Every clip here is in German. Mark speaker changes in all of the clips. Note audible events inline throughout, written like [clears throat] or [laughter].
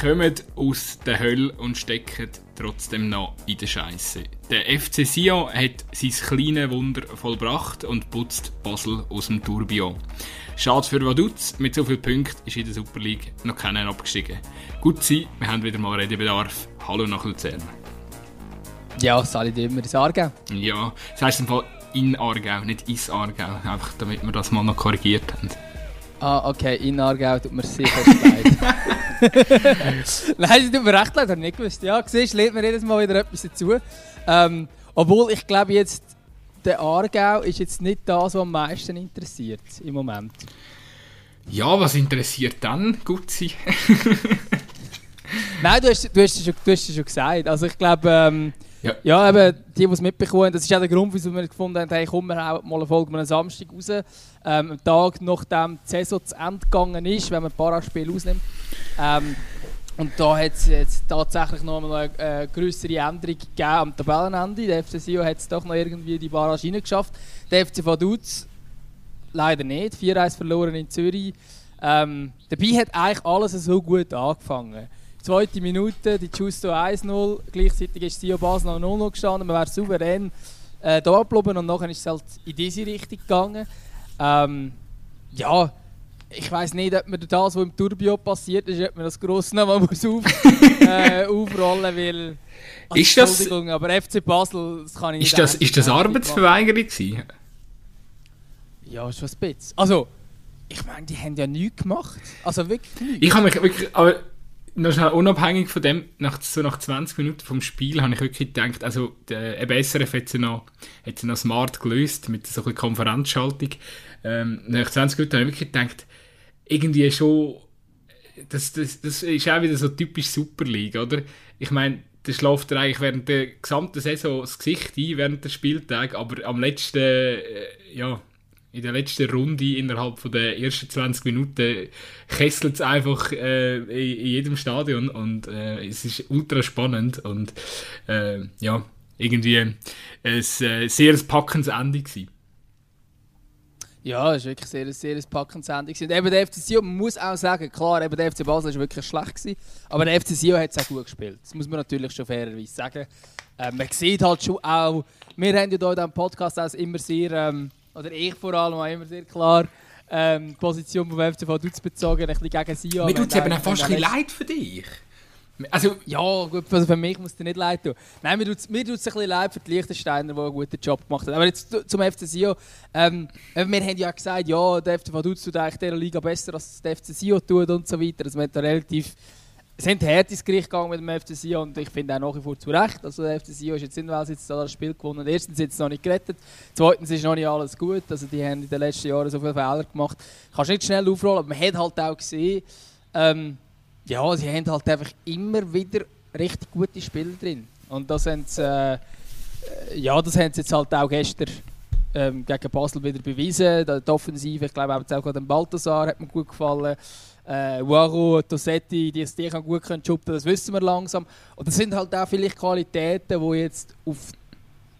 Speaker 1: kommen aus der Hölle und stecken trotzdem noch in der Scheiße. Der FC Sion hat sein kleines Wunder vollbracht und putzt Basel aus dem Tourbillon. Schade für Vaduz, mit so vielen Punkten ist in der Super League noch keiner abgestiegen. Gut sein, wir haben wieder mal Redebedarf. Hallo nach Luzern.
Speaker 2: Ja, Sali immer ins Aargau.
Speaker 1: Ja, das heisst im Fall in Aargau, nicht ins Aargau. Einfach damit wir das mal noch korrigiert haben.
Speaker 2: Ah, okay, in Aargau tut mir sicher leid. Nein, sie tut mir recht leid, habe ich nicht gewusst. Ja, siehst, lernt mir jedes Mal wieder etwas dazu. Ähm, obwohl, ich glaube jetzt, der Aargau ist jetzt nicht das, was am meisten interessiert im Moment.
Speaker 1: Ja, was interessiert dann, Gutzi?
Speaker 2: Nein, du hast, du, hast es schon, du hast es schon gesagt. Also ich glaube, ähm, ja. ja, eben, die, die es mitbekommen das ist auch der Grund, wieso wir gefunden haben, hey, komm, wir hauen mal eine Folge am Samstag raus. Ähm, am Tag, nachdem die Saison zu Ende gegangen ist, wenn man ein Paraspiel ausnimmt. Ähm, und da hat es jetzt tatsächlich noch eine äh, größere Änderung gegeben am Tabellenende. Der FC Sion hat es doch noch irgendwie die Barrage reingeschafft. Der FC Vaduz leider nicht. 4-1 verloren in Zürich. Ähm, dabei hat eigentlich alles so gut angefangen. Zweite Minute, die Justo 1-0. Gleichzeitig ist Sion Basel noch 0 gestanden. Man wäre souverän äh, da und nachher ist es halt in diese Richtung gegangen. Ähm, ja, ich weiß nicht, ob man das, was im Turbio passiert ist, ob man das gross nochmal muss auf, [laughs] äh, aufrollen will.
Speaker 1: Also, ist das, Entschuldigung,
Speaker 2: aber FC Basel, das kann ich
Speaker 1: nicht Ist das, ist das Arbeitsverweigerung gewesen?
Speaker 2: Ja, schon ein bisschen. Also, ich meine, die haben ja nichts gemacht. Also wirklich nichts.
Speaker 1: Ich habe mich wirklich, aber schnell, unabhängig von dem, nach, so nach 20 Minuten vom Spiel, habe ich wirklich gedacht, also der SRF hat sie noch, hat sie noch smart gelöst mit so einer Konferenzschaltung. Ähm, nach 20 Minuten habe ich wirklich gedacht, irgendwie schon, das, das, das ist auch wieder so typisch Super League, oder? Ich meine, der schläft eigentlich während der gesamten Saison das Gesicht ein, während der Spieltag, aber am letzten, äh, ja, in der letzten Runde innerhalb von der ersten 20 Minuten kesselt es einfach äh, in, jedem Stadion und äh, es ist ultra spannend und äh, ja, irgendwie ein äh, sehr packendes Ende gewesen.
Speaker 2: Ja, es war wirklich sehr, sehr packendes Ende. Und eben der FC Sion, man muss auch sagen, klar, eben der FC Basel war wirklich schlecht, gewesen, aber der FC Sion hat es auch gut gespielt. Das muss man natürlich schon fairerweise sagen. Ähm, man sieht halt schon auch, wir haben ja hier in diesem Podcast auch immer sehr, ähm, oder ich vor allem, auch immer sehr klar ähm, die Position vom FC Vaduz bezogen, ein bisschen gegen Sion.
Speaker 1: Mir tut es eben auch fast ein bisschen leid für dich.
Speaker 2: Also, ja, gut, also für mich muss es nicht leid tun. Nein, mir tut es ein bisschen leid für die Liechtensteiner, die einen guten Job gemacht haben. Aber jetzt zum FC Sion. Ähm, wir haben ja gesagt, ja, der FC Vaduz tut eigentlich dieser Liga besser, als der FC Sion tut und so weiter. Also wir haben da relativ... Sind hart ins Gericht gegangen mit dem FC Sion und ich finde auch nach wie vor zu Recht. Also der FC Sion ist jetzt in Wales jetzt das Spiel gewonnen. Erstens ist es noch nicht gerettet, zweitens ist noch nicht alles gut. Also die haben in den letzten Jahren so viele Fehler gemacht. Kannst nicht schnell aufrollen, aber man hat halt auch gesehen, ähm, ja, sie haben halt einfach immer wieder richtig gute Spieler drin. Und das haben sie, äh, ja, das haben sie jetzt halt auch gestern ähm, gegen Basel wieder bewiesen. Die Offensive, ich glaube auch dem Balthasar hat mir gut gefallen. Äh, Waro, Tossetti, die es kann gut können schuppen, das wissen wir langsam. Und das sind halt auch vielleicht Qualitäten, die jetzt auf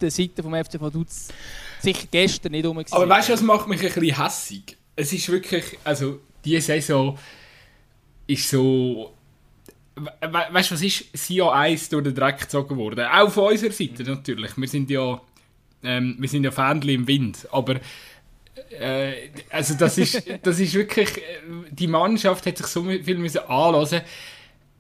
Speaker 2: der Seite vom FC Vaduz sicher gestern nicht rum
Speaker 1: Aber weißt du, was macht mich ein bisschen hässig? Es ist wirklich, also diese Saison ist so. We weißt du, was ist Sia 1 durch den Dreck gezogen worden? Auch von unserer Seite natürlich. Wir sind ja, ähm, wir sind ja Fähnchen im Wind. Aber äh, also das ist, [laughs] das ist wirklich. Äh, die Mannschaft hat sich so viel müssen anlassen.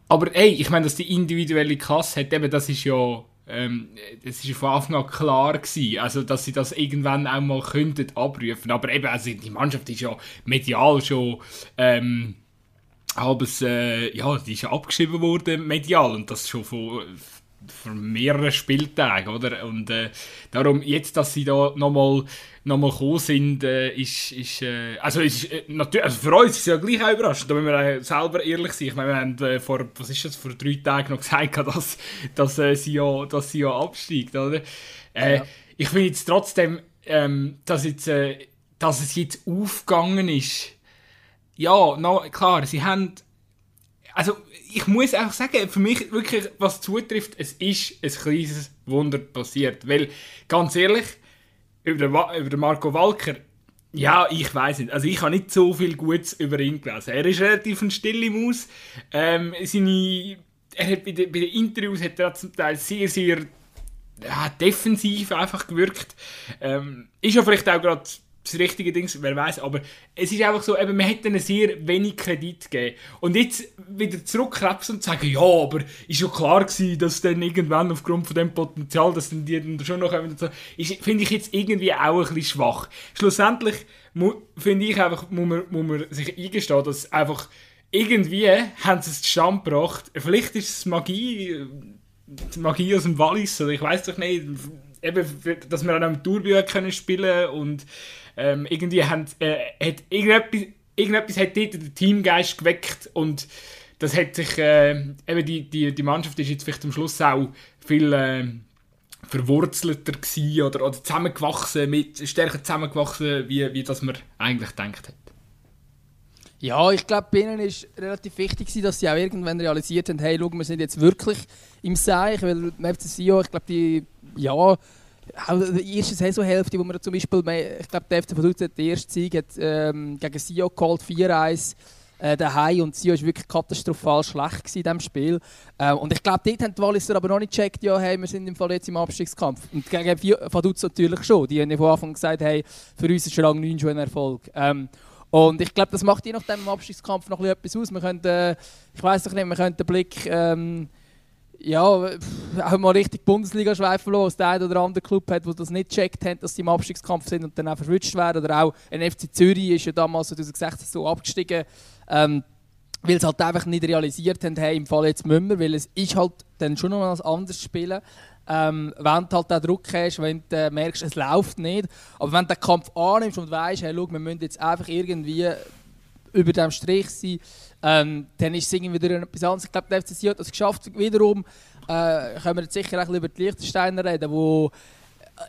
Speaker 1: Aber ey, ich meine, dass die individuelle Klasse hat, eben, das ist ja. Ähm, das ist von Anfang an klar gewesen, also dass sie das irgendwann auch mal könnten abrufen. Aber eben, also die Mannschaft ist ja medial schon ähm, halbes, äh, ja, die ist abgeschrieben worden medial und das schon von, von mehreren Spieltagen, oder? Und äh, darum, jetzt, dass sie da nochmal noch mal gekommen sind, äh, ist, ist äh, also, ist, äh, natürlich, also für uns ist es ja gleich auch überraschend, da müssen wir selber ehrlich sein. Ich meine, wir haben äh, vor, was ist das, vor drei Tagen noch [laughs] gesagt, dass, dass, äh, sie, ja, dass sie ja absteigt, oder? Ja. Ich finde jetzt trotzdem, ähm, dass, jetzt, dass es jetzt aufgegangen ist, ja, no, klar, sie haben. Also, ich muss einfach sagen, für mich wirklich, was zutrifft, es ist ein kleines Wunder passiert. Weil, ganz ehrlich, über über Marco Walker, Ja, ich weiß nicht. Also ich habe nicht so viel Gutes über ihn gelesen. Er ist relativ ein stille Maus. Ähm, seine, er hat bei, den, bei den Interviews hat er zum Teil sehr, sehr ja, defensiv einfach gewirkt. Ähm, ist ja vielleicht auch gerade das richtige Ding, wer weiß. Aber es ist einfach so, eben, man hätte ihnen sehr wenig Kredit gegeben. Und jetzt wieder zurückkrebsen und sagen, ja, aber ist ja klar gewesen, dass dann irgendwann aufgrund von dem Potenzial, dass dann die dann schon noch kommen, so, finde ich jetzt irgendwie auch ein bisschen schwach. Schlussendlich finde ich einfach, muss man, muss man sich eingestehen, dass einfach irgendwie haben sie es zustande gebracht. Vielleicht ist es Magie, Magie aus dem Wallis, oder ich weiß doch nicht, eben, dass wir an einem Tourbüro können spielen und ähm, irgendwie haben, äh, hat irgendetwas, irgendetwas hat dort den Teamgeist geweckt und das hat sich, äh, eben die, die, die Mannschaft ist jetzt vielleicht am Schluss auch viel äh, verwurzelter gewesen oder, oder zusammengewachsen, mit, stärker zusammengewachsen, wie, wie das man eigentlich gedacht hat.
Speaker 2: Ja, ich glaube, bei ihnen ist relativ wichtig, dass sie auch irgendwann realisiert haben, hey, schau, wir sind jetzt wirklich im Seich, weil im FC Sion, ich glaube, die, ja, auch die erste Saisonhälfte, wo man zum Beispiel, ich glaube, der FC Vaduz hat den ersten Sieg hat, ähm, gegen Sion geholt, 4-1 äh, daheim und Sion war wirklich katastrophal schlecht in diesem Spiel. Äh, und ich glaube, dort haben die Walliser aber noch nicht gecheckt, ja, hey, wir sind im Fall jetzt im Abstiegskampf. Und gegen Vaduz natürlich schon. Die haben ja von Anfang gesagt, hey, für uns ist Rang 9 schon ein Erfolg. Ähm, und ich glaube, das macht je nachdem im Abstiegskampf noch etwas aus. Wir können, äh, ich weiß nicht, wir können den Blick ähm, ja, auch mal richtig Bundesliga schweifen lassen, der eine oder andere Club hat, der das nicht gecheckt hat, dass sie im Abstiegskampf sind und dann auch verwünscht werden. Oder auch ein FC Zürich ist ja damals 2016 so abgestiegen, ähm, weil sie halt einfach nicht realisiert haben, hey, im Fall jetzt müssen wir, weil es ist halt dann schon noch ein anderes Spielen ähm, wenn du halt den Druck hast, wenn du äh, merkst, es läuft nicht. Aber wenn du den Kampf annimmst und weißt, hey, schau, wir müssen jetzt einfach irgendwie über dem Strich sein, ähm, dann ist es irgendwie wieder etwas anderes. Ich glaube, der FCC hat das geschafft. Wiederum äh, können wir jetzt sicher auch über die Liechtensteiner reden, wo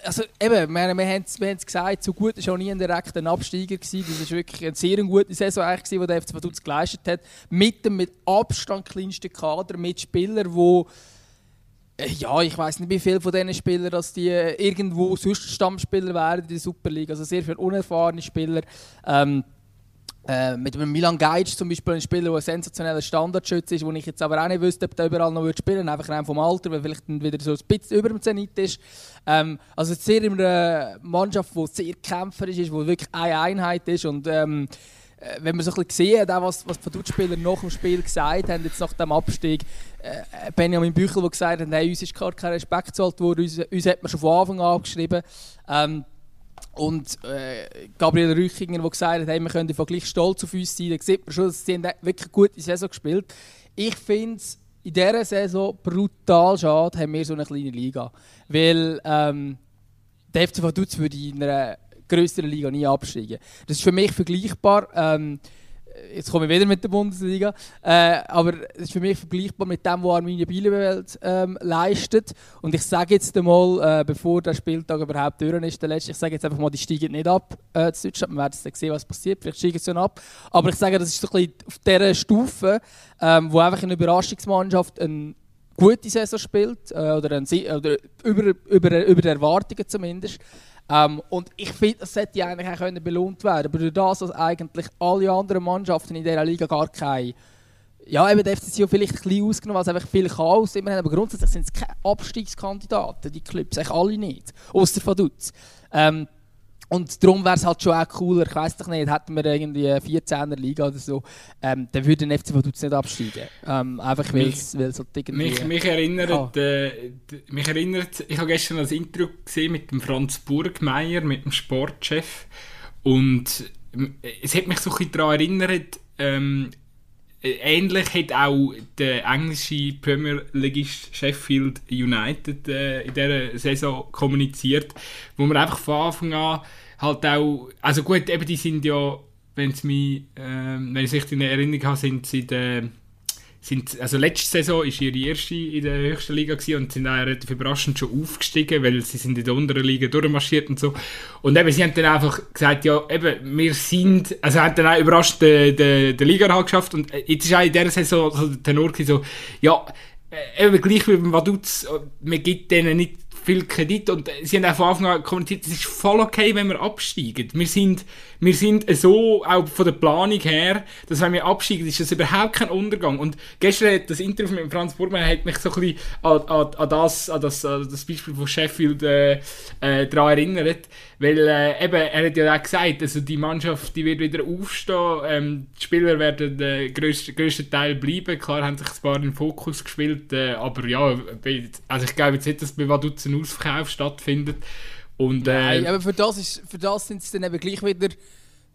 Speaker 2: also eben, wir, wir haben es gesagt, so gut war auch nie ein direkter Absteiger gewesen. Das war wirklich eine sehr gute Saison, eigentlich, die der FC Vaduz geleistet hat. Mit dem mit Abstand kleinsten Kader, mit Spielern, die äh, ja, ich weiß nicht, wie viele von diesen Spielern dass die äh, irgendwo sonst Stammspieler wären in der Superliga. Also sehr viele unerfahrene Spieler. Ähm, äh, mit dem Milan Geic zum Beispiel ein Spieler, der ein sensationeller Standardschütze ist, wo ich jetzt aber auch nicht wüsste, ob der überall noch spielen würde, einfach rein vom Alter, weil vielleicht wieder so ein bisschen über dem Zenit ist. Ähm, also sehr in einer Mannschaft, die sehr kämpferisch ist, die wirklich eine Einheit ist und ähm, äh, wenn man so ein bisschen gesehen hat, was, was die Verdutspieler nach dem Spiel gesagt haben, jetzt nach dem Abstieg, äh, Benjamin Büchel, der gesagt hat, hey, uns ist gar kein Respekt gezahlt worden, uns, uns hat man schon von Anfang an abgeschrieben. Ähm, und äh, Gabriel Rüchinger, der gesagt hat, hey, wir können gleich stolz auf uns sein, da sieht man schon, dass sie wirklich eine gute Saison gespielt Ich finde es in dieser Saison brutal schade, haben wir so eine kleine Liga. Weil ähm, der FC Vaduz würde in einer größeren Liga nie absteigen. Das ist für mich vergleichbar. Ähm, jetzt komme ich wieder mit der Bundesliga, äh, aber es ist für mich vergleichbar mit dem, was Arminia Bielefeld ähm, leistet. Und ich sage jetzt einmal, äh, bevor der Spieltag überhaupt durch ist, der letzte, ich sage jetzt einfach mal, die steigen nicht ab äh, zu Deutschland. Wir werden dann sehen, was passiert. Vielleicht steigen sie ab. Aber ich sage, das ist so ein bisschen auf dieser Stufe, ähm, wo einfach eine Überraschungsmannschaft eine gute Saison spielt, äh, oder, ein, oder über, über, über die Erwartungen zumindest. Ähm, und ich finde, das sollte eigentlich auch können belohnt werden. Aber durch das, dass eigentlich alle anderen Mannschaften in dieser Liga gar keine. Ja, eben der FCC vielleicht ein bisschen ausgenommen, weil es einfach viel Chaos immer haben. Aber grundsätzlich sind es keine Abstiegskandidaten, die Clubs. Eigentlich alle nicht. Außer Vaduz. Ähm, und darum wäre es halt schon auch cooler, ich weiß doch nicht, hätten wir irgendwie eine 14er Liga oder so, ähm, dann würde der FC Vaduz nicht absteigen. Ähm, einfach weil es halt irgendwie...
Speaker 1: Mich, mich, erinnert, ah. äh, mich erinnert, ich habe gestern ein Intro gesehen mit dem Franz Burgmeier, mit dem Sportchef und es hat mich so ein bisschen daran erinnert, ähm, ähnlich hat auch der englische Premier Leagueist Sheffield United äh, in dieser Saison kommuniziert, wo man einfach von Anfang an halt auch, also gut, eben die sind ja, wenn es mich, äh, wenn ich es in Erinnerung habe, sind sie der sind, also letzte Saison war ihre erste in der höchsten Liga und sind auch relativ überraschend schon aufgestiegen, weil sie sind in der unteren Liga durchmarschiert und so. Und eben, sie haben dann einfach gesagt, ja, eben, wir sind, also haben dann auch überrascht den, den, den Liga geschafft und jetzt ist auch in dieser Saison so der Tenor so, ja, eben gleich wie beim Vaduz, man gibt denen nicht viel Kredit und sie haben auch von Anfang an kommuniziert, es ist voll okay, wenn wir absteigen. Wir sind, wir sind so, auch von der Planung her, dass wenn wir absteigen, ist das überhaupt kein Untergang. Und gestern hat das Interview mit Franz Burgmann hat mich so ein bisschen an, an, an, das, an, das, an das Beispiel von Sheffield äh, äh, daran erinnert, weil äh, eben, er hat ja auch gesagt, also die Mannschaft die wird wieder aufstehen, ähm, die Spieler werden den äh, grössten, grössten Teil bleiben, klar haben sich ein paar in den Fokus gespielt, äh, aber ja, also ich glaube jetzt nicht, dass bei Vaduz ein Ausverkauf stattfindet. Und, äh,
Speaker 2: Nein, aber für das, ist, für das sind es dann eben gleich wieder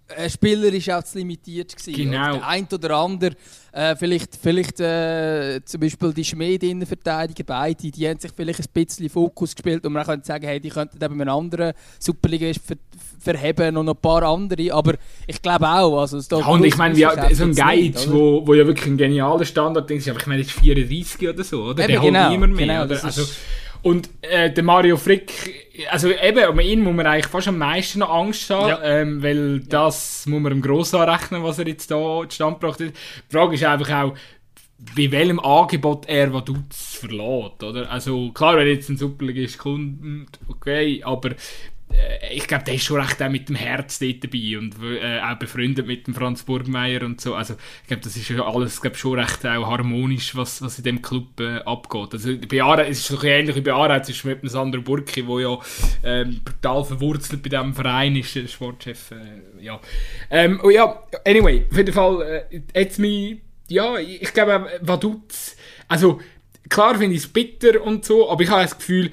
Speaker 2: äh, Spieler ist auch zu limitiert gewesen.
Speaker 1: Genau.
Speaker 2: Der ein oder andere, äh, vielleicht, vielleicht äh, zum Beispiel die Schmied-Innenverteidiger, beide, die haben sich vielleicht ein bisschen Fokus gespielt und man könnte sagen, hey, die könnten eben einen anderen Superligist ver verheben und noch ein paar andere, aber ich glaube auch, also es
Speaker 1: ja, und ich meine, ja, so ein Guide, wo, wo ja wirklich ein genialer Standard ist, aber ich meine, das ist 34 oder so, oder?
Speaker 2: Eben,
Speaker 1: der
Speaker 2: genau,
Speaker 1: holt niemand mehr,
Speaker 2: genau,
Speaker 1: oder? Also, und äh, der Mario Frick, also eben, um ihn muss man eigentlich fast am meisten noch Angst haben, ja. ähm, weil das muss man ihm gross anrechnen, was er jetzt da zustande gebracht hat. Die Frage ist einfach auch, bei welchem Angebot er was verlässt, oder? Also klar, wenn jetzt ein Superligist kommt, okay, aber ich glaube, der ist schon recht auch mit dem Herz dort dabei und äh, auch befreundet mit dem Franz Burgmeier und so. Also ich glaube, das ist alles glaub, schon recht auch harmonisch, was, was in dem Club äh, abgeht. Also bei Ara, es ist so ähnlich wie bei Ara, es ist mit dem Sandro Burki, der ja ähm, brutal verwurzelt bei diesem Verein ist, der Sportchef. Äh, ja. Ähm, oh ja, anyway, auf jeden Fall, äh, jetzt mich, ja, ich glaube, Vaduz, also klar finde ich es bitter und so, aber ich habe das Gefühl,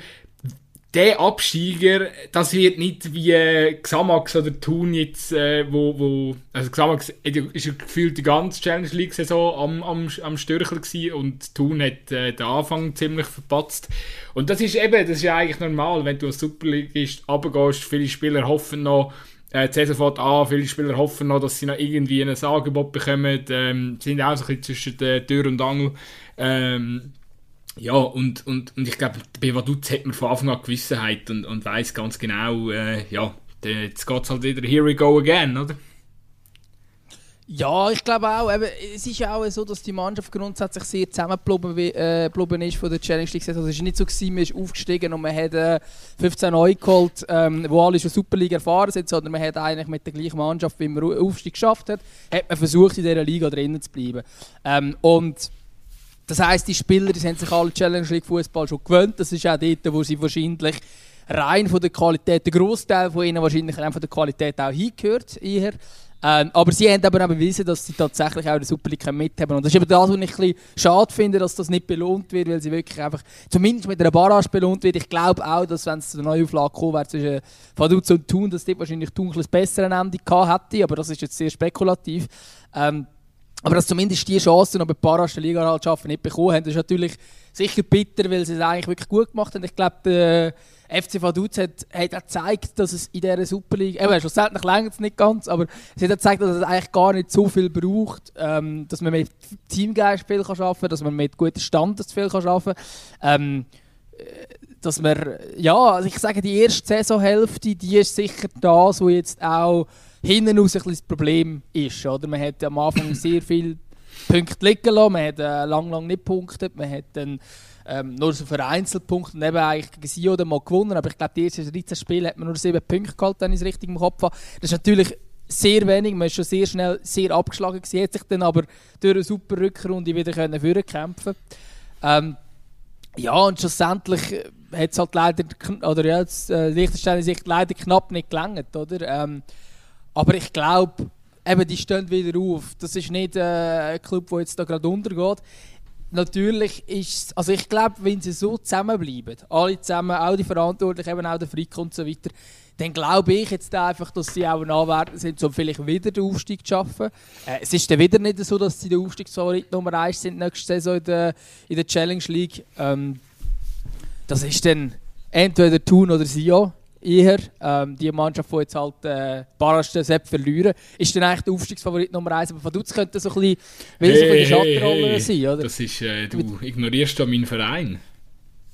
Speaker 1: der Absteiger, das wird nicht wie äh, Xamax oder Thun jetzt, äh, wo, wo, also Xamax ist gefühlt die ganze Challenge League Saison am, am, am Störchel gewesen und Thun hat äh, den Anfang ziemlich verpatzt. Und das ist eben, das ist ja eigentlich normal, wenn du als Superligist runtergehst, viele Spieler hoffen noch, äh, die Saison an, viele Spieler hoffen noch, dass sie noch irgendwie ein Angebot bekommen, ähm, sind auch so ein bisschen zwischen der Tür und Angel, ähm, ja, und, und, und ich glaube, bei Vaduz hat man von Anfang an Gewissenheit und, und weiß ganz genau, äh, ja, jetzt geht es halt wieder, here we go again, oder?
Speaker 2: Ja, ich glaube auch. Eben, es ist ja auch so, dass die Mannschaft grundsätzlich sehr zusammengeblieben äh, ist von der Challenge League. Also es war nicht so, gewesen, man ist aufgestiegen und man hat äh, 15 neu geholt, ähm, wo alle schon Superliga erfahren sind, sondern man hat eigentlich mit der gleichen Mannschaft, wie man Aufstieg geschafft hat, hat man versucht, in dieser Liga drinnen zu bleiben. Ähm, und das heisst, die Spieler die haben sich alle Challenge League Fußball schon gewöhnt. Das ist auch dort, wo sie wahrscheinlich rein von der Qualität, der Großteil von ihnen wahrscheinlich rein von der Qualität auch hingehört. Eher. Ähm, aber sie haben aber auch bewiesen, dass sie tatsächlich auch eine Super League mithaben. Und das ist eben das, was ich ein schade finde, dass das nicht belohnt wird, weil sie wirklich einfach, zumindest mit einer Barrage belohnt wird. Ich glaube auch, dass wenn es zu einer Neuauflage gekommen wäre zwischen Vaduz und Thun, dass dort wahrscheinlich Thun ein besseres Ende gehabt hätte. Aber das ist jetzt sehr spekulativ. Ähm, aber dass zumindest die Chancen, die bei Paras der Liga halt nicht bekommen haben, ist natürlich sicher bitter, weil sie es eigentlich wirklich gut gemacht haben. Ich glaube, der FC Vaduz hat, hat auch gezeigt, dass es in dieser Superliga, eben schlussendlich länger es nicht ganz, aber es hat auch gezeigt, dass es eigentlich gar nicht so viel braucht, ähm, dass man mit Teamgeist viel arbeiten kann, dass man mit guten Standards viel arbeiten kann. Ähm, dass man, ja, also ich sage, die erste Saisonhälfte, die ist sicher das, wo jetzt auch hinten raus ein das Problem ist. Oder? Man hat am Anfang [coughs] sehr viele Punkte liegen lassen, man hat äh, lang, lang nicht punktet, man hat dann ähm, nur so vereinzelt Punkte und eben eigentlich gegen Sio mal gewonnen, aber ich glaube, die ersten 13 Spiele hat man nur 7 Punkte gehalten, wenn ich es richtig im Kopf habe. Das ist natürlich sehr wenig, man ist schon sehr schnell sehr abgeschlagen gewesen, hat sich dann aber durch eine super Rückrunde wieder können kämpfen ähm, ja, und schlussendlich äh, hat es halt leider, oder ja, das äh, Liechtenstein sich leider knapp nicht gelangt, oder? Ähm, aber ich glaube, eben, die stehen wieder auf. Das ist nicht äh, ein Club, der jetzt gerade untergeht. Natürlich ist also ich glaube, wenn sie so zusammenbleiben, alle zusammen, auch die Verantwortlichen, eben auch der Frick und so weiter, dann glaube ich jetzt einfach, dass sie auch anwärter sind, um vielleicht wieder den Aufstieg zu schaffen. Äh, es ist dann wieder nicht so, dass sie der Aufstiegsfavorit Nummer 1 sind nächste Saison in der, in der Challenge League. Ähm, das ist dann entweder Thun oder Sion eher. Ähm, die Mannschaft, die jetzt halt äh, Barraste Sepp verlieren, ist dann eigentlich der Aufstiegsfavorit Nummer 1. Aber Vaduz könnte so ein bisschen, hey, so eine Schattenrolle hey, sein, oder?
Speaker 1: Das ist, äh, du ignorierst da meinen Verein.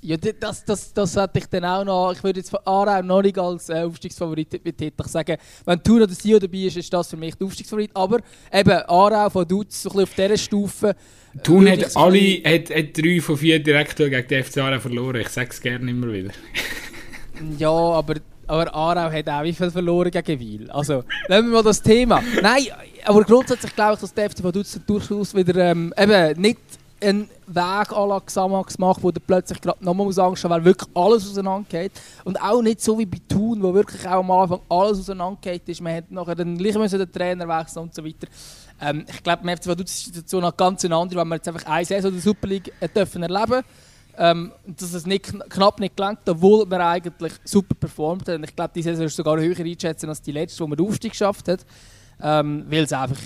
Speaker 2: Ja, das, das, das hätte ich dann auch noch. Ich würde jetzt von Aarau noch nicht als äh, Aufstiegsfavorit betiteln. Ich sage, wenn Tour oder Sio dabei ist, ist das für mich der Aufstiegsfavorit. Aber eben, Aarau von Dutz, so ein bisschen auf dieser Stufe.
Speaker 1: Thun hat, alle, hat, hat drei von vier Direktoren gegen die FC Aarau verloren. Ich sage es gerne immer wieder. [laughs]
Speaker 2: ja, aber, aber Aarau hat auch wie viel verloren gegen Wiel. Also, nehmen wir mal das Thema. Nein, aber grundsätzlich glaube ich, dass der FC von Dutz durchaus wieder ähm, eben nicht einen Weg à la Xamax macht, wo der plötzlich gerade nochmal muss Angst haben, weil wirklich alles auseinandergeht. Und auch nicht so wie bei Thun, wo wirklich auch am Anfang alles auseinandergeht ist. Man hat nachher dann gleich müssen den Trainer wechseln und so weiter. Ähm, ich glaube, im FC Vaduz ist die Situation noch ganz andere, weil wir jetzt einfach eine Saison der Super League dürfen erleben ähm, dass es nicht, knapp nicht gelangt, obwohl man eigentlich super performt hat. Und ich glaube, die Saison ist sogar höher einschätzen als die letzte, wo man den Aufstieg geschafft hat. Ähm, weil es einfach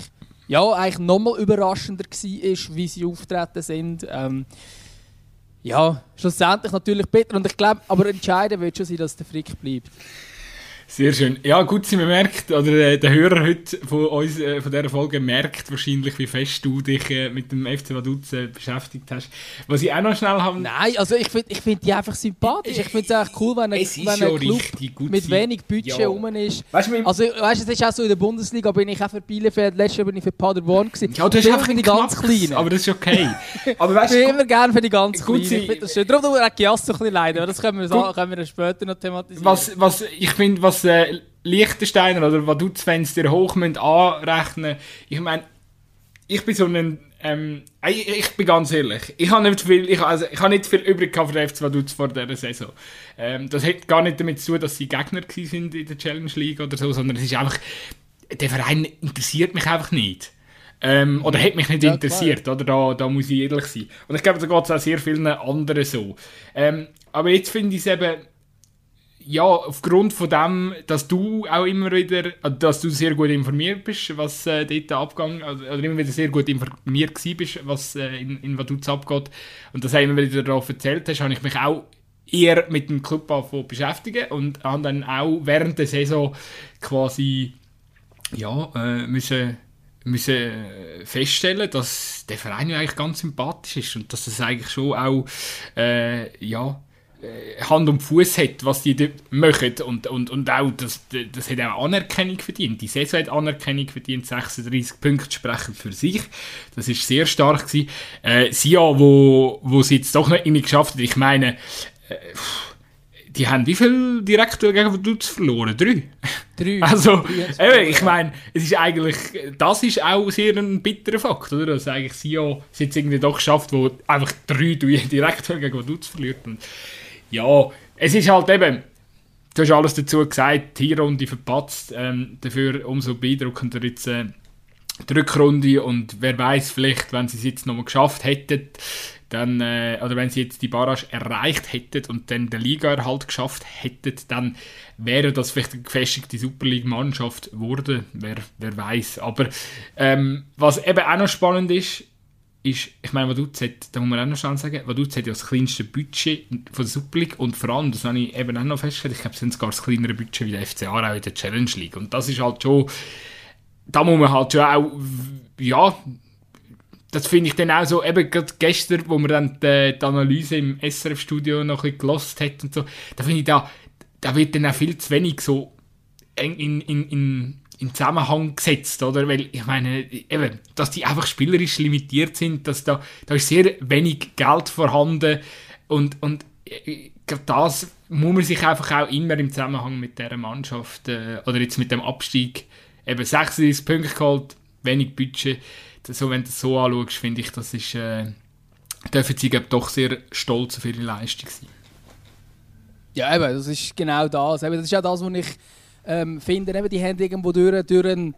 Speaker 2: ja, eigentlich nochmal überraschender war, wie sie auftreten sind. Ähm, ja, schlussendlich natürlich bitter. Und ich glaube, aber entscheiden wird schon sein, dass der Frick bleibt.
Speaker 1: Sehr schön. Ja, gut, Sie merkt, oder äh, der Hörer heute von uns, äh, von dieser Folge merkt wahrscheinlich, wie fest du dich äh, mit dem FC Vaduz äh, beschäftigt hast. Was ich auch noch schnell habe...
Speaker 2: Nein, also ich finde ich find die einfach sympathisch. Ich finde es einfach cool, wenn ein, wenn ein Club mit wenig Budget ja. rum ist. Weißt du, also, weißt, es ist auch so in der Bundesliga, bin ich auch für Bielefeld, letztes Jahr bin ich für Paderborn gewesen.
Speaker 1: Ja, du hast einfach für die ganz Kleinen. Aber das ist okay. [laughs]
Speaker 2: aber weißt, ich bin immer gerne für die ganz Kleinen. Ich finde das schön. Darum tut mir auch Giasso ein bisschen leid, aber das können wir, so, können wir später noch thematisieren.
Speaker 1: Was, was ich finde, was was äh, Liechtensteiner oder was du Fans dir hoch müssen anrechnen Ich meine, ich bin so ein. Ähm, ich, ich, bin ganz ehrlich, ich habe nicht viel, ich, also, ich habe nicht viel übrig für den FC Vaduz vor dieser Saison. Ähm, das hat gar nicht damit zu tun, dass sie Gegner sind in der Challenge League oder so, sondern es ist einfach, der Verein interessiert mich einfach nicht. Ähm, oder hat mich nicht ja, interessiert, oder? Da, da muss ich ehrlich sein. Und ich glaube, da geht es auch sehr vielen anderen so. Ähm, aber jetzt finde ich es eben, ja, aufgrund von dem, dass du auch immer wieder, also, dass du sehr gut informiert bist, was äh, dort abgegangen, also, oder immer wieder sehr gut informiert bist, was äh, in, in Vaduz abgeht, und das immer wieder darauf erzählt hast, habe ich mich auch eher mit dem Club beschäftigen und habe dann auch während der Saison quasi, ja, äh, müssen müssen feststellen, dass der Verein ja eigentlich ganz sympathisch ist und dass es eigentlich schon auch, äh, ja, äh, Hand und Fuß hat, was die machen. Und, und, und auch, das, das hat auch Anerkennung verdient. Die Saison hat Anerkennung verdient, 36 Punkte sprechen für sich. Das ist sehr stark gewesen. Äh, Sia, wo, wo sie jetzt doch noch irgendwie geschafft hat, ich meine, äh, die haben wie viel Direktor gegen Vaduz verloren? Drei? Drei. [laughs] Also, eben, ich meine, es ist eigentlich, das ist auch sehr ein bitterer Fakt, oder? Dass eigentlich Sia es jetzt irgendwie doch schafft, wo einfach drei [laughs] Direktor gegen Vaduz verliert. Und ja, es ist halt eben, du hast alles dazu gesagt, die Runde verpatzt, ähm, dafür umso beeindruckender jetzt äh, die Rückrunde und wer weiß vielleicht, wenn sie es jetzt nochmal geschafft hätten, dann, äh, oder wenn sie jetzt die Barrage erreicht hätten und dann den Liga-Erhalt geschafft hätten, dann wäre das vielleicht eine gefestigte Super League-Mannschaft geworden, wer, wer weiß. Aber ähm, was eben auch noch spannend ist, ist, ich meine, Vaduz hat, da muss man auch noch schnell sagen, Vaduz hat ja das kleinste Budget von der Super League und vor allem, das habe ich eben auch noch festgestellt, ich glaube, es sind sogar das kleinere Budget wie der FC Aarau in der Challenge League. Und das ist halt schon, da muss man halt schon auch, ja, das finde ich dann auch so, eben gerade gestern, wo man dann die, die Analyse im SRF-Studio noch ein bisschen hat und so, da finde ich, da, da wird dann auch viel zu wenig so in, in, in in Zusammenhang gesetzt, oder? Weil, ich meine, eben, dass die einfach spielerisch limitiert sind, dass da, da ist sehr wenig Geld vorhanden und, und äh, das muss man sich einfach auch immer im Zusammenhang mit dieser Mannschaft äh, oder jetzt mit dem Abstieg eben 36 Punkte geholt, wenig Budget. So, wenn du das so anschaust, finde ich, das ist, äh, dürfen sie doch sehr stolz auf ihre Leistung sein.
Speaker 2: Ja, eben, das ist genau das. Eben, das ist auch das, was ich ähm, finden, eben, die haben irgendwo durch, durch eine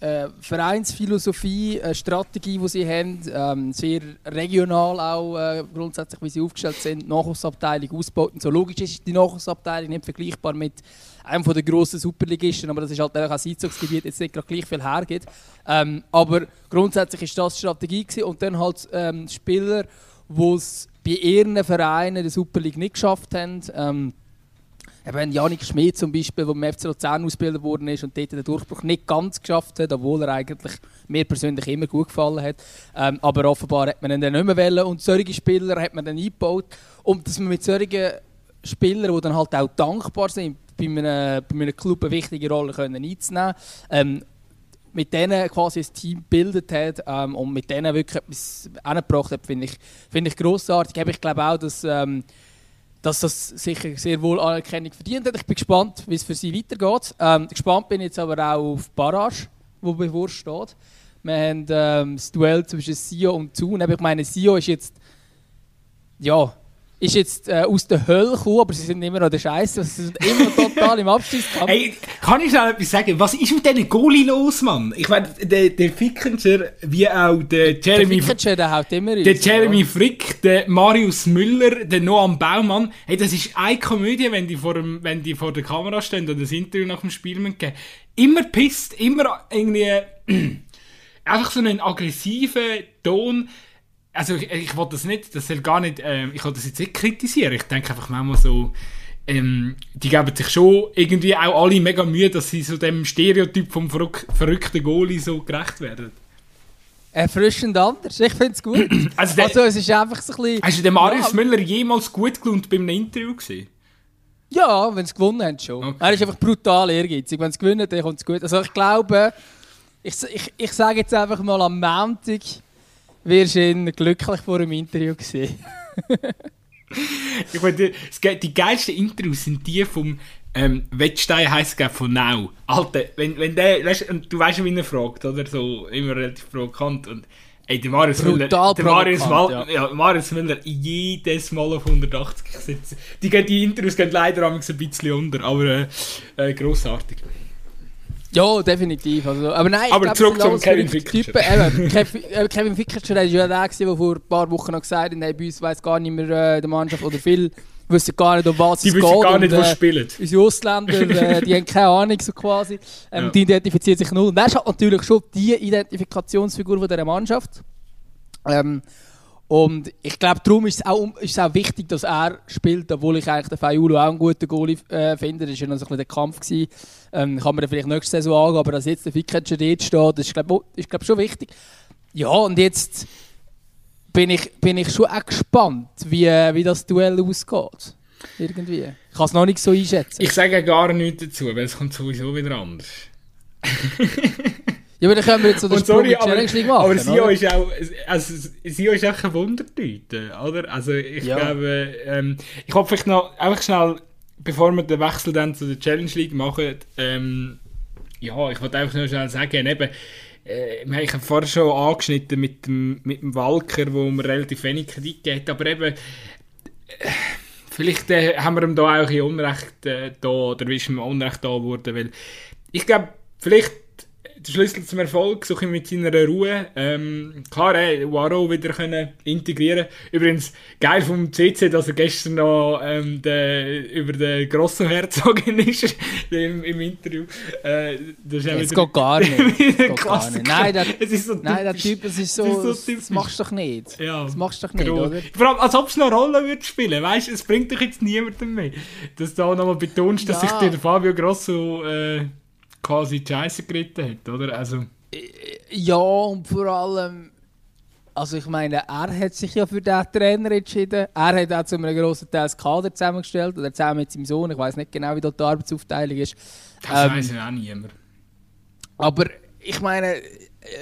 Speaker 2: äh, Vereinsphilosophie, eine Strategie, die sie haben, ähm, sehr regional auch äh, grundsätzlich, wie sie aufgestellt sind, Nachwuchsabteilung ausgebaut. Und so logisch ist die Nachwuchsabteilung nicht vergleichbar mit einem der grossen Superligisten, aber das ist halt auch ein Einzugsgebiet, jetzt nicht gleich viel hergibt. Ähm, aber grundsätzlich ist das die Strategie gewesen. und dann halt ähm, Spieler, die es bei ihren Vereinen der Superliga nicht geschafft haben, ähm, Eben Janik Schmid zum Beispiel, der im FC Luzern ausgebildet worden ist und dort den Durchbruch nicht ganz geschafft hat, obwohl er eigentlich mir persönlich immer gut gefallen hat. Ähm, aber offenbar hat man ihn dann nicht mehr wollen und solche Spieler hat man dann eingebaut. Und dass man mit solchen Spielern, die dann halt auch dankbar sind, bei einem, bei einem Club eine wichtige Rolle können einzunehmen ähm, mit denen quasi ein Team gebildet hat ähm, und mit denen wirklich etwas angebracht hat, finde ich, find ich grossartig. Ich glaube auch, dass... Ähm, dass das sicher sehr wohl Anerkennung verdient hat. Ich bin gespannt, wie es für sie weitergeht. Ähm, gespannt bin ich jetzt aber auch auf Barrage, wo bevorsteht. Wir haben ähm, das Duell zwischen Sio und Zun. Ich meine, Sio ist jetzt ja, ist jetzt äh, aus der Hölle gekommen, aber sie sind immer noch der Scheiße. Sie sind immer total im Abstiegskampf.
Speaker 1: Hey, kann ich schnell etwas sagen? Was ist mit diesen Goalie los, Mann? Ich meine, der, der Fickenscher, wie auch der Jeremy...
Speaker 2: Der Fickenscher, der haut immer
Speaker 1: Der Jeremy ja. Frick, der Marius Müller, der Noam Baumann. Hey, das ist eine Komödie, wenn die vor, dem, wenn die vor der Kamera stehen und das Interview nach dem Spiel geben. Immer pisst, immer irgendwie... [clears throat] einfach so einen aggressiven Ton also ich, ich wollte das nicht, das soll gar nicht, ähm, ich wollte das jetzt nicht kritisieren. Ich denke einfach manchmal so, ähm, die geben sich schon irgendwie auch alle mega Mühe, dass sie so dem Stereotyp vom verrück verrückten Goalie so gerecht werden.
Speaker 2: Erfrischend anders, ich finde es gut. [clears throat] also, der, also, es ist einfach so ein bisschen...
Speaker 1: Hast du den Marius ja. Müller jemals gut gelohnt bei einem Interview gesehen?
Speaker 2: Ja, wenn sie gewonnen haben schon. Okay. Er ist einfach brutal ehrgeizig. Wenn sie gewinnen, dann kommt es gut. Also ich glaube, ich, ich, ich sage jetzt einfach mal am Montag wirst ihn glücklich vor dem Interview sehen.
Speaker 1: ich meine, die, geilsten Interviews sind die vom ähm, Wettstein heisst es von Now. Alter, wenn, wenn der, weißt, du weißt, wie er fragt, oder? So, immer relativ provokant. Und, ey, der Marius Müller, der Marius, Mal, ja. ja. Marius Müller jedes Mal auf 180 sitzen. Die, die Interviews gehen leider ein bisschen unter, aber äh, äh, grossartig.
Speaker 2: Ja, definitiv. Also, aber nein,
Speaker 1: aber glaub, zurück zum Kevin Fickertscher.
Speaker 2: Kevin, äh, Kevin Fickertscher war ja der, der vor ein paar Wochen noch gesagt hat, bei uns weiss gar nicht mehr äh, der Mannschaft oder viel wissen gar nicht, um was
Speaker 1: die
Speaker 2: es geht.
Speaker 1: Die wissen gar nicht, und, äh, spielen.
Speaker 2: Unsere Ausländer, äh, die haben keine Ahnung so quasi. Ähm, ja. Die identifizieren sich null. Und er ist halt natürlich schon die Identifikationsfigur von dieser Mannschaft. Ähm, und ich glaube, darum ist es, auch, ist es auch wichtig, dass er spielt, obwohl ich eigentlich den Fayulo auch einen guten Goalie äh, finde. Das war ja noch so ein bisschen der Kampf. Gewesen. Ähm, kann man dann vielleicht nächste Saison angehen, aber dass jetzt der Ficketscher dort steht, das ist, glaube ich, glaub, schon wichtig. Ja, und jetzt bin ich, bin ich schon auch gespannt, wie, wie das Duell ausgeht. Irgendwie. Ich kann es noch nicht so einschätzen.
Speaker 1: Ich sage gar nichts dazu, weil es kommt sowieso wieder anders. [laughs]
Speaker 2: Ja, aber dann können wir jetzt so
Speaker 1: das sorry, Challenge League machen. Aber Sio ist auch, also Sio ist auch ein Wundertüte, oder? Also ich ja. glaube, ähm, ich hoffe vielleicht noch, einfach schnell, bevor wir den Wechsel dann zu der Challenge League machen, ähm, ja, ich wollte einfach nur schnell sagen, eben, äh, wir haben vorher schon angeschnitten mit dem, mit dem Walker, wo man relativ wenig Kredit gibt, aber eben, äh, vielleicht äh, haben wir ihm da auch ein Unrecht äh, da, oder ist ihm Unrecht da geworden, weil ich glaube, vielleicht der Schlüssel zum Erfolg, so mit seiner Ruhe. Ähm, klar, äh, Waro wieder können integrieren. Übrigens, geil vom CC, dass er gestern noch ähm, de, über den grossen Herzogin [laughs] ist im, im Interview. Äh,
Speaker 2: das ist geht gar nicht. [laughs] geht gar nicht. Nein, der, so nein, der Typ, das ist so, ist so das machst du doch nicht. Ja, das machst du doch nicht, groß. oder?
Speaker 1: Vor allem, als ob es noch eine Rolle würde spielen. Weißt, es bringt doch jetzt niemandem mehr. Dass du da nochmal betonst, dass ja. sich der Fabio Grosso äh, quasi die Scheiße geritten hat, oder? Also...
Speaker 2: Ja, und vor allem, also ich meine, er hat sich ja für den Trainer entschieden. Er hat auch zu einem grossen Teil das Kader zusammengestellt, oder zusammen mit seinem Sohn. Ich weiß nicht genau, wie dort die Arbeitsaufteilung ist.
Speaker 1: Das ähm, weiß ja auch niemand.
Speaker 2: Aber ich meine,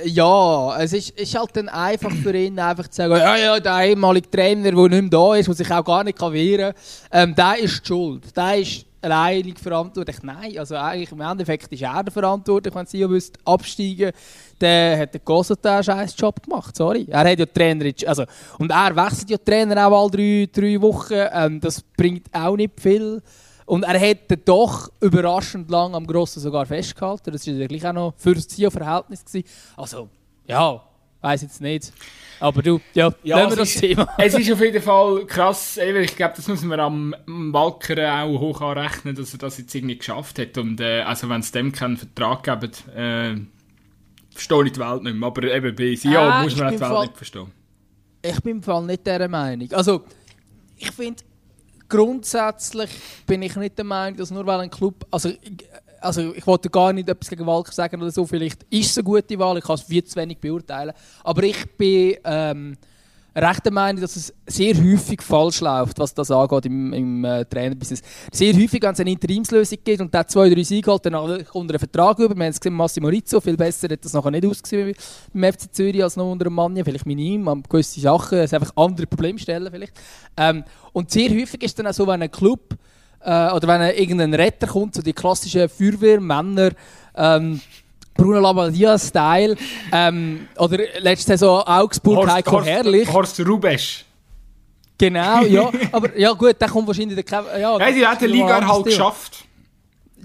Speaker 2: ja, es ist, ist halt dann einfach für ihn einfach zu sagen, ja, ja, der ehemalige Trainer, der nicht mehr da ist, der sich auch gar nicht wehren kann, ähm, der ist schuld. Der ist alleinig verantwortlich. Nein, also eigentlich im Endeffekt ist er verantwortlich, wenn sie wüsste, absteigen, dann hat der Gossett einen scheiß Job gemacht, sorry. Er hat ja Trainer, also, und er wechselt ja Trainer auch alle drei, drei Wochen, ähm, das bringt auch nicht viel. Und er hätte doch überraschend lang am Grossen sogar festgehalten, das war ja gleich auch noch für das Verhältnis Also, ja, weiß jetzt nicht. Aber du, ja, ja nehmen wir das
Speaker 1: ist,
Speaker 2: Thema. [laughs]
Speaker 1: es ist auf jeden Fall krass. Ich glaube, das müssen wir am Walker auch hoch anrechnen, dass er das jetzt irgendwie geschafft hat. Und äh, also wenn es dem keinen Vertrag gibt, äh, verstehe ich die Welt nicht mehr. Aber eben bei Sia ah, muss man die Welt Fall, nicht verstehen.
Speaker 2: Ich bin im Fall nicht dieser Meinung. Also, ich finde, grundsätzlich bin ich nicht der Meinung, dass nur weil ein Club, also also ich wollte gar nicht etwas gegen Walker sagen oder so, vielleicht ist es eine gute Wahl, ich kann es viel zu wenig beurteilen, aber ich bin ähm, recht der Meinung, dass es sehr häufig falsch läuft, was das angeht im, im äh, Trainerbusiness. Sehr häufig, wenn es eine Interimslösung gibt und der zwei, drei Siege holt, dann kommt er einen Vertrag über. Wir haben es gesehen, Massimo Rizzo, viel besser hat das nachher nicht ausgesehen beim FC Zürich als noch unter einem Mann, vielleicht minim, an gewisse Sachen, es einfach andere Problemstellen vielleicht. Ähm, und sehr häufig ist es dann auch so, wenn ein Club äh, oder wenn irgendein Retter kommt, so die klassischen Feuerwehrmänner, ähm, Bruno Labbadia-Style. Ähm, oder letzte Saison Augsburg,
Speaker 1: Horst,
Speaker 2: Heiko
Speaker 1: Horst,
Speaker 2: Herrlich.
Speaker 1: Horst Rubesch.
Speaker 2: Genau, ja. Aber ja gut, der kommt wahrscheinlich der Kevin. Ja,
Speaker 1: Ja, die hat die Liga halt geschafft.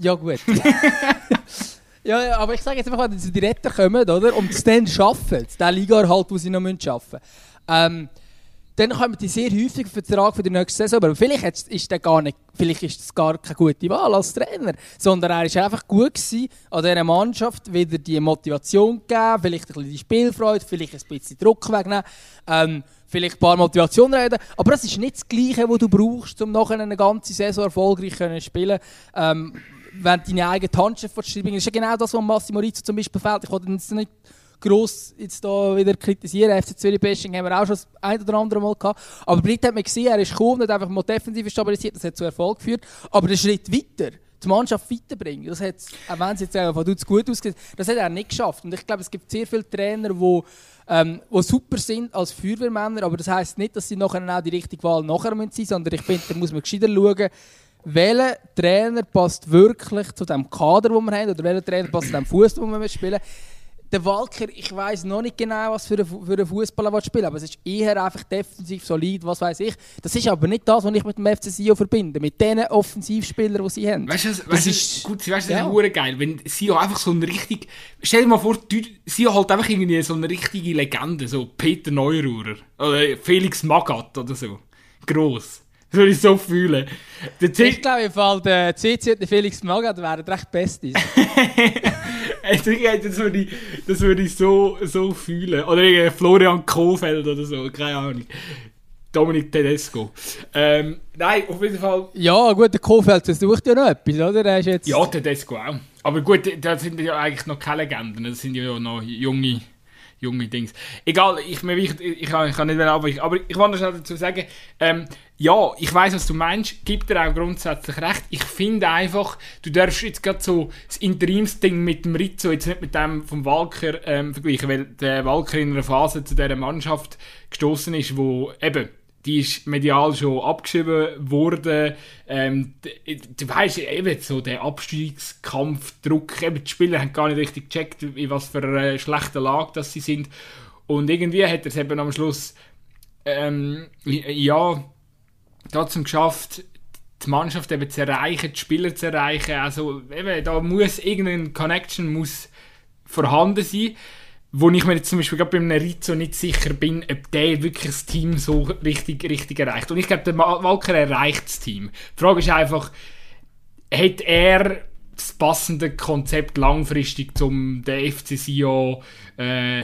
Speaker 2: Ja gut. ja, aber ich sage jetzt einfach, wenn sie die Retter kommen, oder? Und es dann schaffen, den Liga halt, wo sie noch müssen schaffen ähm, dann kommen die sehr häufig den Vertrag für die nächste Saison. Aber vielleicht ist der gar nicht, vielleicht ist das gar keine gute Wahl als Trainer, sondern er war einfach gut gewesen, an dieser Mannschaft wieder die Motivation geben, vielleicht ein bisschen die Spielfreude, vielleicht ein bisschen Druck wegnehmen, ähm, vielleicht ein paar Motivationen reden. Aber das ist nicht das Gleiche, was du brauchst, um nachher eine ganze Saison erfolgreich zu spielen. Ähm, wenn deine eigene Handschrift Das ist ja genau das, was Massimo Rizzo zum Beispiel fehlt. Ich wollte jetzt nicht gross jetzt da wieder kritisieren. FC Zürich Bashing haben wir auch schon das ein oder andere Mal gehabt. Aber Britt hat man gesehen, er ist kaum nicht einfach mal defensiv stabilisiert, das hat zu Erfolg geführt. Aber der Schritt weiter, die Mannschaft weiterbringen, das hat, auch wenn es jetzt einfach gut aussieht, das hat er nicht geschafft. Und ich glaube, es gibt sehr viele Trainer, die ähm, die super sind als Feuerwehrmänner, aber das heisst nicht, dass sie nachher auch die richtige Wahl nachher sein müssen, sondern ich finde, da muss man gescheiter schauen, welcher Trainer passt wirklich zu dem Kader, den wir haben, oder welcher Trainer passt zu dem Fußball, den wir spielen der Walker, ich weiß noch nicht genau, was für einen, für einen Fußballer spielen aber es ist eher einfach defensiv solid, was weiß ich. Das ist aber nicht das, was ich mit dem FC Sion verbinde, mit den Offensivspielern, die sie haben.
Speaker 1: Weißt du, das, weißt, ist, gut, weißt, das ja. ist geil, wenn Sion einfach so ein richtig, stell dir mal vor, Sion halt einfach irgendwie so eine richtige Legende, so Peter Neururer oder Felix Magath oder so, gross. Das würde ich so fühlen.
Speaker 2: ich glaube, im Fall der CC und der Felix Magath wären recht [laughs] Besties.
Speaker 1: das würde ich, das würde ich so, so fühlen. Oder Florian Kofeld oder so, keine Ahnung. Dominik Tedesco. Ähm, nein, auf jeden Fall.
Speaker 2: Ja, gut, der Kofeld versucht ja noch etwas, oder? Er ist jetzt...
Speaker 1: Ja, Tedesco auch. Aber gut, das sind ja eigentlich noch keine Legenden, das sind ja noch junge junge Dings. Egal, ich, ich, ich, kann, ich kann nicht mehr abweichen. Aber ich wollte noch dazu sagen, ähm, ja, ich weiß, was du meinst, gibt dir auch grundsätzlich recht. Ich finde einfach, du darfst jetzt gerade so das Interimsding mit dem Rizzo jetzt nicht mit dem vom Walker ähm, vergleichen, weil der Walker in einer Phase zu dieser Mannschaft gestoßen ist, wo eben die ist medial schon abgeschrieben worden. Ähm, du weißt eben so der Abstiegskampfdruck, eben die Spieler haben gar nicht richtig gecheckt, in was für einer schlechten Lage das sie sind. Und irgendwie hat er es eben am Schluss ähm, ja trotzdem geschafft, die Mannschaft eben zu erreichen, die Spieler zu erreichen. Also eben, da muss irgendeine Connection muss vorhanden sein wo ich mir jetzt zum Beispiel gerade bei einem Rizzo nicht sicher bin, ob der wirklich das Team so richtig, richtig erreicht. Und ich glaube, der Walker erreicht das Team. Die Frage ist einfach, hat er das passende Konzept langfristig zum der FC Sion, äh,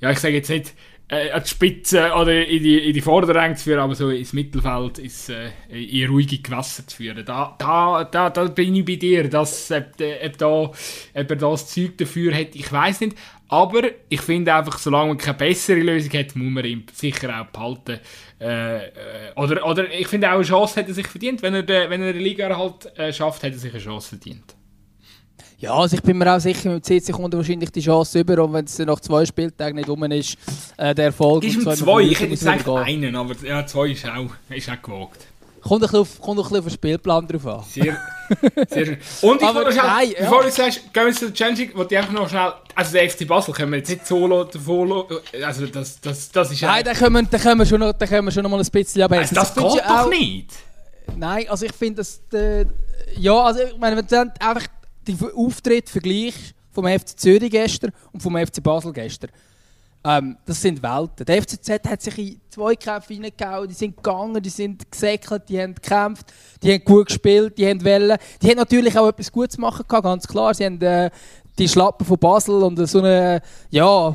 Speaker 1: ja, ich sage jetzt nicht, äh, an die Spitze oder in die, in die Vorderränge zu führen, aber so ins Mittelfeld ins, äh, in ruhige Gewässer zu führen. Da, da, da, da bin ich bei dir, dass, ob, ob, da, ob er das Zeug dafür hat, ich weiß nicht. Aber ich finde einfach, solange man keine bessere Lösung hat, muss man ihn sicher auch behalten. Äh, äh, oder, oder ich finde auch eine Chance hat er sich verdient. Wenn er, wenn er die Liga halt äh, schafft, hat er sich eine Chance verdient.
Speaker 2: Ja, also ich bin mir auch sicher, mit 10 Sekunden wahrscheinlich die Chance über, und wenn es nach zwei Spieltagen nicht rum ist, äh, der Erfolg.
Speaker 1: Ist ihm zwei, ich hätte eigentlich einen, aber ja, zwei ist auch, ist auch gewagt.
Speaker 2: Kommt ein bisschen auf, kommt ein bisschen auf den Spielplan drauf an.
Speaker 1: Sehr, sehr schön. Und ich wollte schnell, nein, bevor ja. du sagst, gehen wir zu der Challenge, wollte ich einfach noch schnell, also der FC Basel können wir jetzt nicht solo davor, also das, das, das ist
Speaker 2: Nein, da können, wir, da, können wir schon noch, da können wir schon noch mal ein bisschen
Speaker 1: abhängen. Also das, das geht doch nicht.
Speaker 2: Nein, also ich finde, dass, äh, ja, also ich meine, wenn du einfach den Auftritt vergleichst vom FC Zürich gestern und vom FC Basel gestern, ähm, das sind Welten. Der FCZ hat sich in zwei Kämpfe hineingehauen, die sind gegangen, die sind gesäckelt, die haben gekämpft, die haben gut gespielt, die haben Wellen. Die haben natürlich auch etwas Gutes machen gehabt, ganz klar. Sie haben äh, die Schlappen von Basel und so eine, ja,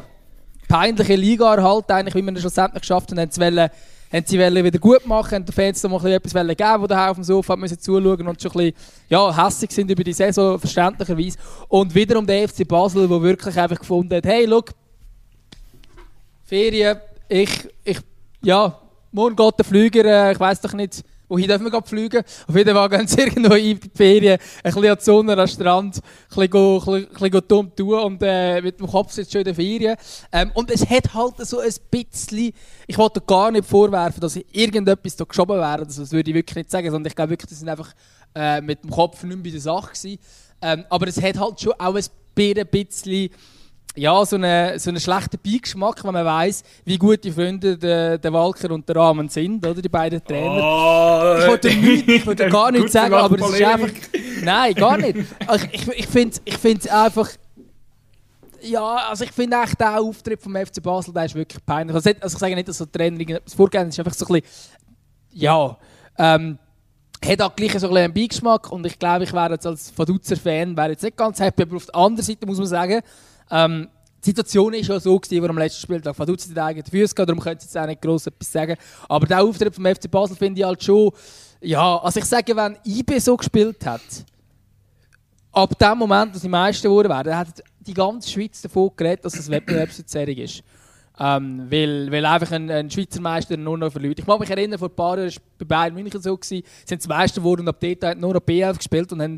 Speaker 2: peinliche Liga erhalten, eigentlich, wie man es schlussendlich geschafft hat, und zu wollen, haben sie wieder gut machen, haben den Fans noch mal etwas geben, die daheim auf dem Sofa müssen zuschauen und schon ein bisschen ja, hässlich sind über die Saison, verständlicherweise. Und wiederum der FC Basel, der wirklich einfach gefunden hat, hey, look, Ferien, ich, ich, ja, morgen geht der Flüger, äh, ich weiß doch nicht, wohin dürfen wir fliegen. Auf jeden Fall gehen [laughs] sie irgendwo in die Ferien, ein bisschen an die Sonne, den Strand, ein bisschen, ein bisschen, dumm tun und äh, mit dem Kopf sitzt schon in den Ferien. Ähm, und es hat halt so ein bisschen, ich wollte gar nicht vorwerfen, dass irgendetwas da geschoben wäre, das würde ich wirklich nicht sagen, sondern ich glaube wirklich, das sind einfach äh, mit dem Kopf nicht mehr bei der Sache gewesen. Ähm, aber es hat halt schon auch ein bisschen ja, so einen so eine schlechten Beigeschmack, wenn man weiß, wie gute Freunde der, der Walker und der Rahmen sind, oder die beiden Trainer. Oh, ich wollte nicht, ich wollte gar nicht sagen, aber es ist einfach. Nein, gar nicht. Ich, ich, ich finde es ich einfach. Ja, also ich finde echt der Auftritt vom FC Basel, der ist wirklich peinlich. Also, also ich sage nicht, dass so Trainer etwas vorgehen, es ist einfach so ein bisschen. Ja. Ähm, hat auch gleich so ein einen Beigeschmack und ich glaube, ich wäre jetzt als Vaduzer-Fan jetzt nicht ganz happy, aber auf der anderen Seite muss man sagen, ähm, die Situation war ja so, gewesen, wo am letzten Spieltag von Dutz in die eigenen Füße darum könnte ich jetzt auch nicht gross etwas sagen. Aber der Auftritt vom FC Basel finde ich halt schon, ja, also ich sage, wenn IB so gespielt hat, ab dem Moment, wo sie Meister geworden wären, hat die ganze Schweiz davon geredet, dass es Wettbewerbsverzerrung ist. Ähm, weil, weil einfach ein, ein Schweizer Meister nur noch verliert. Ich kann mich erinnern, vor ein paar Jahren war bei Bayern München so, gewesen, sind sie Meister geworden und ab dort nur noch B11 gespielt und haben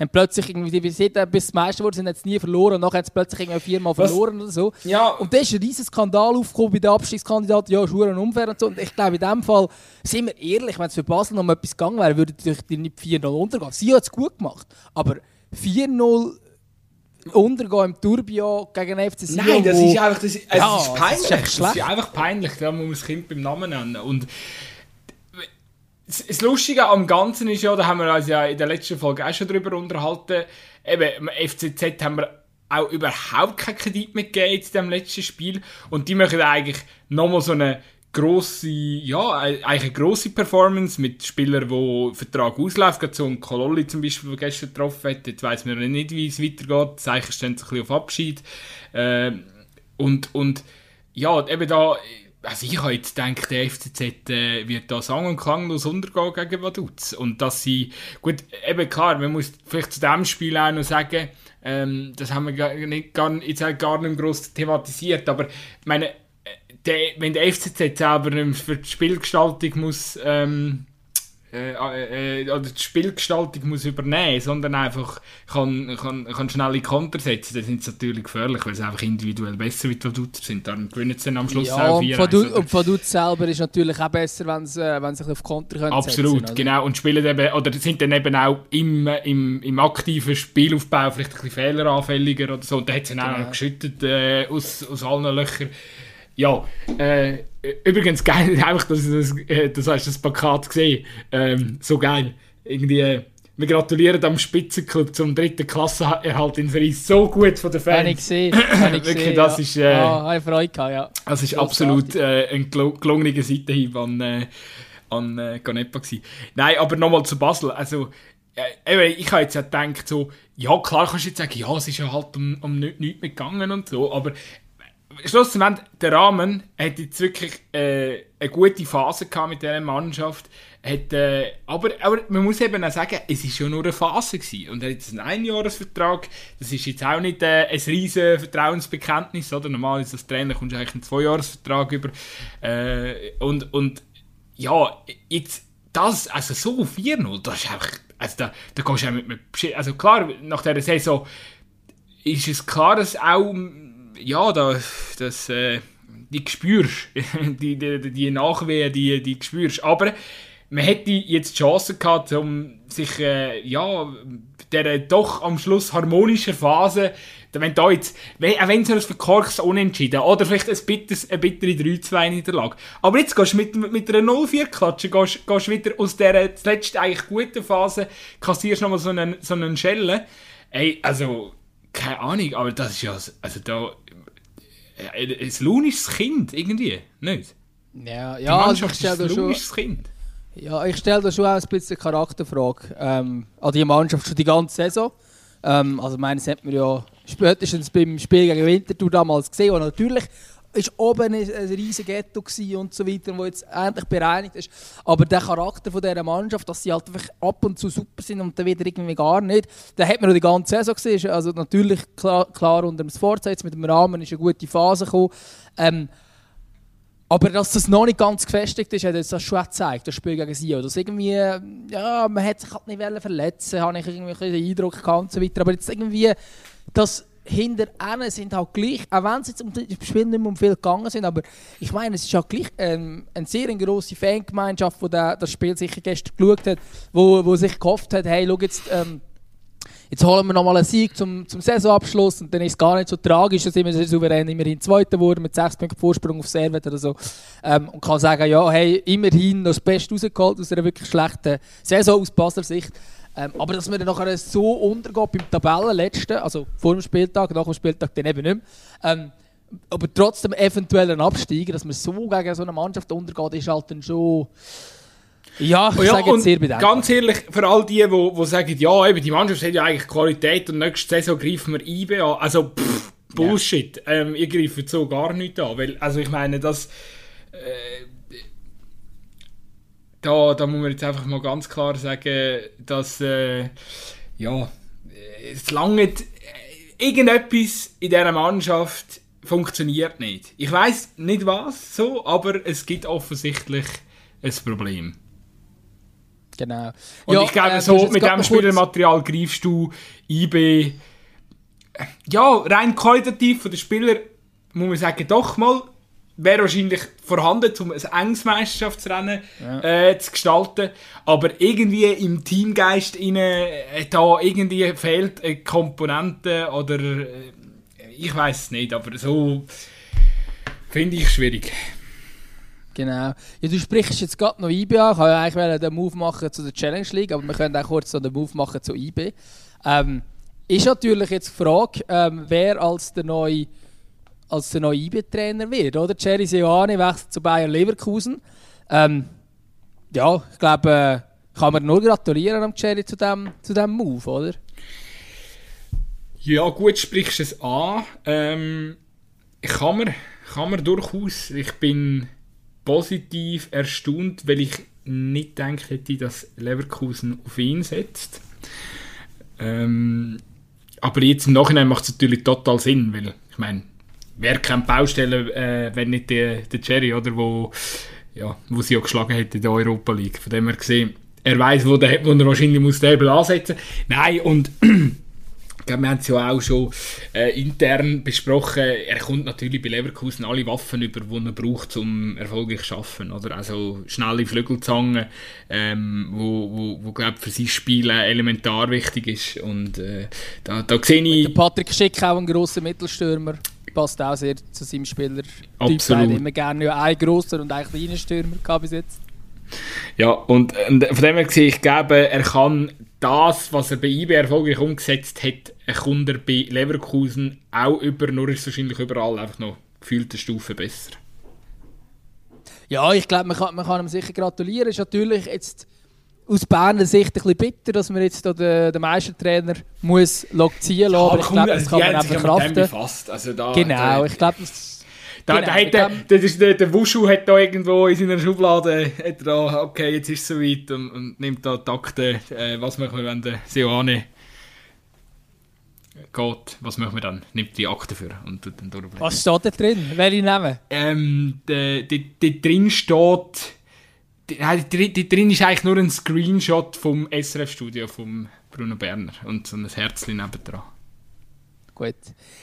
Speaker 2: haben plötzlich irgendwie, wie sie bis Meister wurden, sind jetzt nie verloren und nachher haben sie plötzlich irgendwie viermal Was? verloren oder so.
Speaker 1: Ja.
Speaker 2: Und da ist ein riesiger Skandal aufgekommen bei den Abstiegskandidaten, ja, Schuhe und unfair und so. Und ich glaube, in dem Fall, sind wir ehrlich, wenn es für Basel noch mal etwas gegangen wäre, würde die nicht 4-0 untergehen. Sie hat es gut gemacht, aber 4-0 untergehen im Turbio gegen den FC
Speaker 1: Sion. Nein, das ist einfach das, also ja, ist peinlich. Das ist, das ist, einfach peinlich, da muss man das Kind beim Namen nennen. Und das Lustige am Ganzen ist ja, da haben wir uns ja in der letzten Folge auch schon darüber unterhalten, eben, im FCZ haben wir auch überhaupt keinen Kredit mehr gegeben in dem letzten Spiel. Und die machen eigentlich nochmal so eine grosse, ja, eigentlich eine grosse Performance mit Spielern, die Vertrag ausläuft, gerade so ein Kololli zum Beispiel, der gestern getroffen hat, jetzt weiss man nicht, wie es weitergeht, das Zeichen stehen sich ein bisschen auf Abschied. Äh, und, und ja, eben da also ich habe jetzt gedacht, der FCZ äh, wird da sang- und klanglos untergehen gegen Vaduz. Und dass sie, gut, eben klar, man muss vielleicht zu diesem Spiel auch noch sagen, ähm, das haben wir gar nicht, gar, jetzt halt gar nicht groß thematisiert, aber meine, äh, der, wenn der FCZ selber für die Spielgestaltung muss, ähm, äh, äh, äh, oder die Spielgestaltung muss übernehmen, sondern einfach kann, kann, kann schnelle Konter setzen, dann sind sie natürlich gefährlich, weil sie einfach individuell besser wie die Vaduz sind. Darum gewinnen sie dann am Schluss
Speaker 2: ja, auch 4 Und, und Vaduz selber ist natürlich auch besser, wenn sie, äh, wenn sie auf Konter können
Speaker 1: Absolut,
Speaker 2: setzen,
Speaker 1: genau. Und spielen eben, oder sind dann eben auch im, im, im aktiven Spielaufbau vielleicht ein bisschen fehleranfälliger oder so. Und da hat sie dann genau. auch noch geschüttet äh, aus, aus allen Löchern. Ja, äh, übrigens geil, [laughs] einfach, dass du das, äh, das hast das Plakat gesehen. Ähm, so geil. Irgendwie, äh, wir gratulieren am Spitzenklub zum dritten Klassenerhalt in Paris. So gut von den Fans.
Speaker 2: Habe ich gesehen. [laughs] Habe ich
Speaker 1: gesehen das ja. ist, äh,
Speaker 2: ah, habe Freude gehabt, ja.
Speaker 1: Das ist absolut äh, ein gelungener Seitenhieb an, äh, an äh, Ganepa gewesen. Nein, aber nochmal zu Basel. Also, äh, ich habe jetzt ja gedacht, so, ja klar kannst du jetzt sagen, ja, es ist ja halt um, um nichts nicht gegangen und so, aber schlussendlich, der Rahmen hat jetzt wirklich äh, eine gute Phase gehabt mit dieser Mannschaft. Hat, äh, aber, aber man muss eben auch sagen, es war schon nur eine Phase gewesen. Und er hat jetzt einen Einjahresvertrag. Das ist jetzt auch nicht äh, ein riesiges Vertrauensbekenntnis, oder? Normal ist das Trainer, kommst du eigentlich einen Zweijahresvertrag über. Äh, und, und ja, jetzt das, also so 4-0, das ist einfach, also da, da gehst du auch mit, mit also klar, nach dieser Saison ist es klar, dass auch ja, da, das, äh, die spürst, [laughs] die, die, die Nachwehen, die, die spürst. Aber man hätte jetzt die Chance gehabt, um sich, äh, ja, der doch am Schluss harmonischer Phase, wenn da jetzt, wenn, auch wenn es ein verkorkst unentschieden oder vielleicht ein bitters, eine bittere 3-2-Niederlage. Aber jetzt gehst du mit, mit einer 0-4-Klatsche, gehst, gehst wieder aus der zuletzt eigentlich guten Phase, kassierst nochmal so einen, so einen Schellen. Ey, also, keine Ahnung, aber das ist ja, also da, äh, ein launisches Kind, irgendwie, nicht?
Speaker 2: Ja, ja also ich stelle da schon... Kind. Ja, ich stelle da schon auch ein bisschen eine Charakterfrage ähm, an die Mannschaft schon die ganze Saison. Ähm, also meines hat man ja spätestens beim Spiel gegen Winterthur damals gesehen und natürlich ist oben ein, ein riesiges Ghetto und so weiter, wo jetzt endlich bereinigt ist. Aber der Charakter von dieser Mannschaft, dass sie halt einfach ab und zu super sind und dann wieder irgendwie gar nicht, da hat man noch die ganze Saison gesehen. Also natürlich klar, klar unter dem Forza mit dem Rahmen ist eine gute Phase gekommen. Ähm, aber dass das noch nicht ganz gefestigt ist, hat das schon gezeigt, das Spiel gegen Sio. Dass irgendwie, ja, man hat sich halt nicht verletzen habe ich irgendwie den Eindruck gehabt und so weiter. Aber jetzt irgendwie, dass hinter ihnen sind halt gleich, auch wenn sie jetzt um das Spiel nicht mehr um viel gegangen sind, aber ich meine, es ist halt gleich ähm, eine sehr grosse Fangemeinschaft, die das Spiel sicher gestern geschaut hat, wo, wo sich gehofft hat, hey, schau jetzt, ähm, jetzt holen wir nochmal einen Sieg zum, zum Saisonabschluss und dann ist es gar nicht so tragisch, dass wir souverän immerhin Zweiter wurden mit 6 Punkten Vorsprung auf Servet oder so ähm, und kann sagen, ja, hey, immerhin noch das Beste rausgeholt aus einer wirklich schlechten Saison aus Basler Sicht. Ähm, aber dass man dann nachher so untergeht beim Tabellenletzten, also vor dem Spieltag, nach dem Spieltag dann eben nicht mehr, ähm, aber trotzdem eventuell ein Absteiger, dass man so gegen so eine Mannschaft untergeht, ist halt dann schon... Ja, ich oh ja, sage jetzt sehr bedenklich.
Speaker 1: Ganz ehrlich, für all die, die, sagen, ja, eben, die Mannschaft hat ja eigentlich Qualität und nächste Saison greifen wir IB an. Also, pff, Bullshit. Ja. Ähm, ihr greift so gar nicht an. Weil, also ich meine, das... Äh, da, da muss man jetzt einfach mal ganz klar sagen, dass äh, ja, es lange äh, irgendetwas in dieser Mannschaft funktioniert nicht. Ich weiß nicht was so, aber es gibt offensichtlich ein Problem.
Speaker 2: Genau.
Speaker 1: Und ja, ich glaube, äh, so mit dem Spielermaterial greifst du IB ja, rein qualitativ von den Spielern muss man sagen, doch mal wäre wahrscheinlich vorhanden, um ein enges Meisterschaftsrennen ja. äh, zu gestalten. Aber irgendwie im Teamgeist rein, äh, da irgendwie fehlt eine Komponente oder äh, ich weiß es nicht, aber so finde ich schwierig.
Speaker 2: Genau. Ja, du sprichst jetzt gerade noch IB an. Ich wollte ja eigentlich den Move machen zu der Challenge League, aber wir können auch kurz den Move machen zu IB. Ähm, ist natürlich jetzt die Frage, ähm, wer als der neue als der neue IB-Trainer wird, oder? Jerry Seoane wechselt zu Bayern Leverkusen. Ähm, ja, ich glaube, äh, kann man nur gratulieren am Jerry zu dem, zu dem Move, oder?
Speaker 1: Ja, gut, sprichst du es an. Ähm, kann man, kann man durchaus. Ich bin positiv erstaunt, weil ich nicht gedacht hätte, dass Leverkusen auf ihn setzt. Ähm, aber jetzt im Nachhinein macht es natürlich total Sinn, weil ich meine, wer kennt Baustellen, äh, wenn nicht der, der Jerry, oder, wo, ja, wo sie ja geschlagen hat in der Europa League. Von dem her gesehen, er weiß, wo, der, wo er wahrscheinlich muss Hebel ansetzen muss. Nein, und [clears throat] wir haben es ja auch schon äh, intern besprochen, er kommt natürlich bei Leverkusen alle Waffen über, die er braucht, um erfolgreich zu arbeiten. Oder? Also schnelle Flügelzangen, ähm, wo, wo, wo glaub, für sein Spiel elementar wichtig ist. Und äh, da, da sehe ich...
Speaker 2: Der Patrick Schick auch ein grosser Mittelstürmer passt auch sehr zu seinem Spieler.
Speaker 1: Absolut.
Speaker 2: immer gerne ja einen grossen und einen kleinen Stürmer gehabt bis jetzt.
Speaker 1: Ja, und, und von dem her gesehen, ich glaube, er kann das, was er bei IB erfolgreich umgesetzt hat, ein Kunde bei Leverkusen auch über, nur ist es wahrscheinlich überall einfach noch gefühlte Stufe besser.
Speaker 2: Ja, ich glaube, man kann, man kann ihm sicher gratulieren. Ist natürlich jetzt aus Berner Sicht ein bisschen bitter, dass man jetzt den, den Meistertrainer muss ziehen lassen muss. aber ich glaube, das kann man einfach kraften.
Speaker 1: Also da,
Speaker 2: genau, da, ich glaube, das...
Speaker 1: Da, genau, da hat der, der, der, der Wuschu hat da irgendwo in seiner Schublade, hat da, okay, jetzt ist es soweit und, und nimmt da Takte, äh, was machen wir, wenn der Seoane geht, was machen wir dann? Nimmt die Akte für und tut dann durchblättern.
Speaker 2: Was steht da drin? Welche Namen?
Speaker 1: Ähm, da drin steht die, drin ist eigentlich nur ein Screenshot vom SRF-Studio von Bruno Berner und so ein Herzchen nebendran.
Speaker 2: Gut.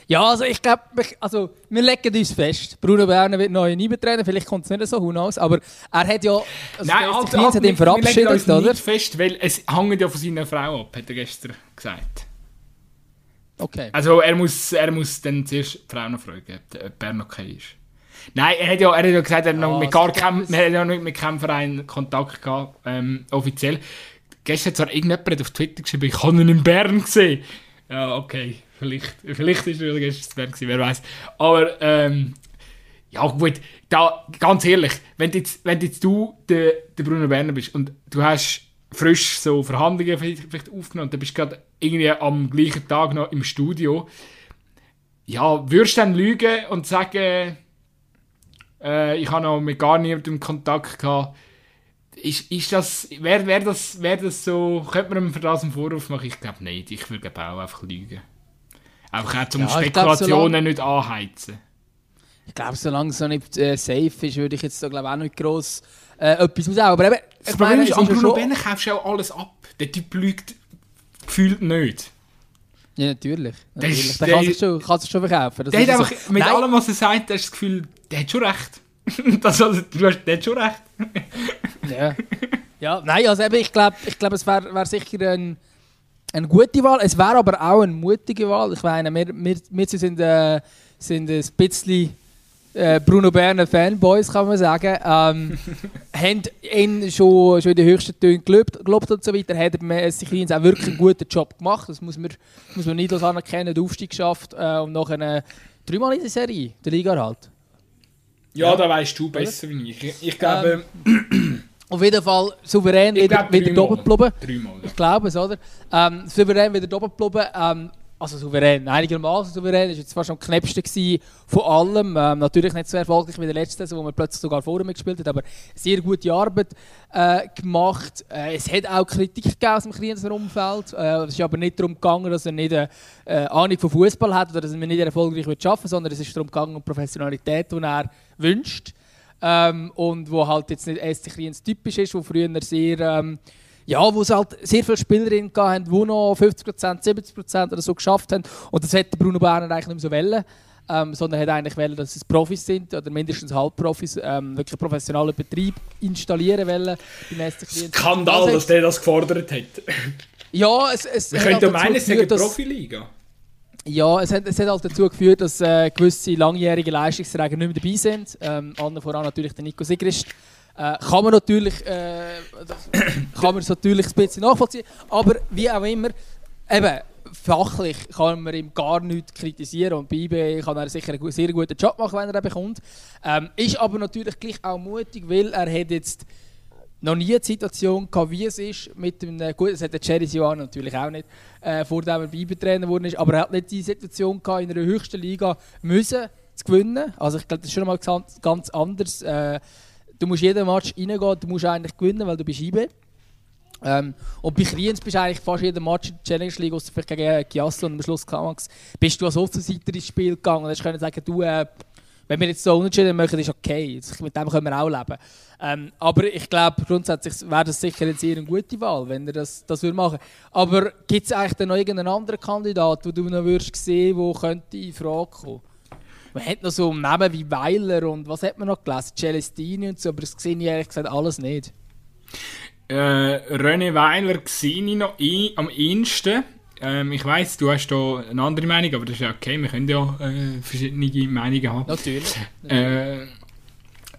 Speaker 2: Ja, also ich glaube, also wir legen uns fest, Bruno Berner wird neu Eibetrainer, vielleicht kommt es nicht so hinaus, aber er hat ja, also
Speaker 1: Nein, halt, halt, hat ihn verabschiedet, wir legen uns oder? nicht fest, weil es hängt ja von seiner Frau ab, hat er gestern gesagt.
Speaker 2: Okay.
Speaker 1: Also er muss, er muss dann zuerst die Frau noch fragen, ob Berner okay ist. Nein, er hat ja, er hat ja gesagt, er hat noch mit gar keinem, er hat ja nicht mit keinem Verein Kontakt gehabt, ähm, offiziell. Gestern hat zwar irgendjemand auf Twitter geschrieben, ich habe ihn in Bern gesehen. Ja, okay, vielleicht, vielleicht ist er gestern in Bern gewesen, wer weiß. Aber, ähm, ja gut, da, ganz ehrlich, wenn jetzt, wenn jetzt du der, der Bruno Werner bist und du hast frisch so Verhandlungen vielleicht, aufgenommen und dann bist du gerade irgendwie am gleichen Tag noch im Studio, ja, würdest du dann lügen und sagen, Äh, ich habe noch mit gar niemandem Kontakt gehabt. Ist, ist das, wäre wär das, wär das so, könnte man ihm für das einen Vorwurf machen? Ich glaube nicht. Ich würde auch einfach lügen. Einfach auch, um
Speaker 2: Ja, ich glaub,
Speaker 1: Spekulationen
Speaker 2: solange-
Speaker 1: nicht anheizen.
Speaker 2: Ich glaube, solange es noch nicht äh, safe ist, würde ich jetzt da glaube auch nicht gross äh, etwas raus. Aber eben,
Speaker 1: Das Problem
Speaker 2: meine,
Speaker 1: ist, an Bruno Berner kaufst du auch alles ab. Der Typ lügt gefühlt nicht.
Speaker 2: Ja, natürlich. Natürlich. Der
Speaker 1: der
Speaker 2: kann sich schon, kann sich schon verkaufen. Das
Speaker 1: Der hat
Speaker 2: ist so.
Speaker 1: einfach, mit
Speaker 2: Nein,
Speaker 1: allem, was er sagt, hast du das Gefühl, der hat schon recht. [laughs] das, also, du hast, der hat schon recht. [laughs]
Speaker 2: Ja. ja, nein, also eben, ich glaube, ich glaub, es wäre wär sicher ein, eine gute Wahl. Es wäre aber auch eine mutige Wahl. Ich meine, wir, wir, wir sind, äh, sind ein bisschen äh, Bruno Berner Fanboys, kann man sagen. Ähm, [laughs] haben ihn schon, schon in den höchsten Tönen gelobt, gelobt und so weiter. Hat sich auch wirklich einen guten Job gemacht. Das muss man, muss man nicht anerkennen. Den Aufstieg geschafft äh, und nachher äh, dreimal in der Serie, der Liga halt.
Speaker 1: Ja, da weißt du besser wie ich. Ich, ich glaube, [clears throat]
Speaker 2: Auf jeden Fall souverän
Speaker 1: Ich
Speaker 2: wieder, wieder geblieben.
Speaker 1: dreimal.
Speaker 2: Ich glaube es, oder? Ähm, souverän wieder doppelt geblieben. Ähm, also souverän, einigermaßen souverän. Das war jetzt fast am knappsten von allem. Ähm, natürlich nicht so erfolgreich wie der letzte Saison, wo man plötzlich sogar vor ihm gespielt hat, aber sehr gute Arbeit äh, gemacht. Äh, es hat auch Kritik gegeben aus dem Krienzer Umfeld. Äh, es ist aber nicht darum gegangen, dass er nicht eine äh, Ahnung von Fußball hat oder dass er nicht erfolgreich wird arbeiten sondern es ist darum gegangen, um Professionalität, die er wünscht. Ähm, und wo halt jetzt nicht SC Kriens typisch ist, wo früher sehr... Ähm, ja, wo es halt sehr viele Spielerinnen hatten, die noch 50%, 70% oder so geschafft haben. Und das hätte Bruno Berner eigentlich nicht mehr so wollen. Ähm, sondern hat eigentlich wollen, dass es Profis sind, oder mindestens Halbprofis, ähm, wirklich professionellen Betrieb installieren wollen.
Speaker 1: Skandal,
Speaker 2: Das
Speaker 1: dass der das gefordert hat.
Speaker 2: Ja, es, es
Speaker 1: könnten
Speaker 2: halt
Speaker 1: meinen,
Speaker 2: dazu
Speaker 1: es sei eine
Speaker 2: geführt, dass-
Speaker 1: Profiliga.
Speaker 2: ja, es hat, es hat halt dazu geführt, dass äh, gewisse langjährige Leistungsträger nicht mehr dabei sind. Ähm, allen voran natürlich der Nico Sigrist. Äh, kann man natürlich, äh, kann man es natürlich ein bisschen nachvollziehen. Aber wie auch immer, eben, fachlich kann man ihm gar nichts kritisieren und bei IB kann er sicher einen sehr guten Job machen, wenn er ihn bekommt. Ähm, ist aber natürlich gleich auch mutig, weil er hat jetzt noch nie eine Situation gehabt, wie es ist mit dem, gut, das hat der Jerry Siwan natürlich auch nicht, äh, vor dem er Beibetrainer geworden ist, aber er hat nicht die Situation gehabt, in einer höchsten Liga müssen zu gewinnen. Also ich glaube, das ist schon mal ganz, ganz anders. Äh, du musst jeden Match reingehen, du musst eigentlich gewinnen, weil du bist IB. Ähm, und bei Kriens bist du eigentlich fast jeden Match in der Challenge League, außer vielleicht gegen Chiasso und am Schluss Kamax, bist du als Außenseiter ins Spiel gegangen und hast können sagen, du, äh, wenn wir jetzt so unentschieden machen, ist okay, mit dem können wir auch leben. Ähm, aber ich glaube, grundsätzlich wäre das sicher eine sehr gute Wahl, wenn er das, das würde machen Aber gibt es eigentlich noch irgendeinen anderen Kandidat, den du noch würdest sehen, der in Frage kommen? Man hat noch so Namen wie Weiler und was hat man noch gelesen? Celestini und so, aber das sehe ich ehrlich gesagt alles nicht.
Speaker 1: Äh, René Weiler sehe ich noch ein, am ehesten. Ähm, ich weiss, du hast da eine andere Meinung, aber das ist ja okay. Wir können ja äh, verschiedene Meinungen haben.
Speaker 2: Natürlich.
Speaker 1: Äh,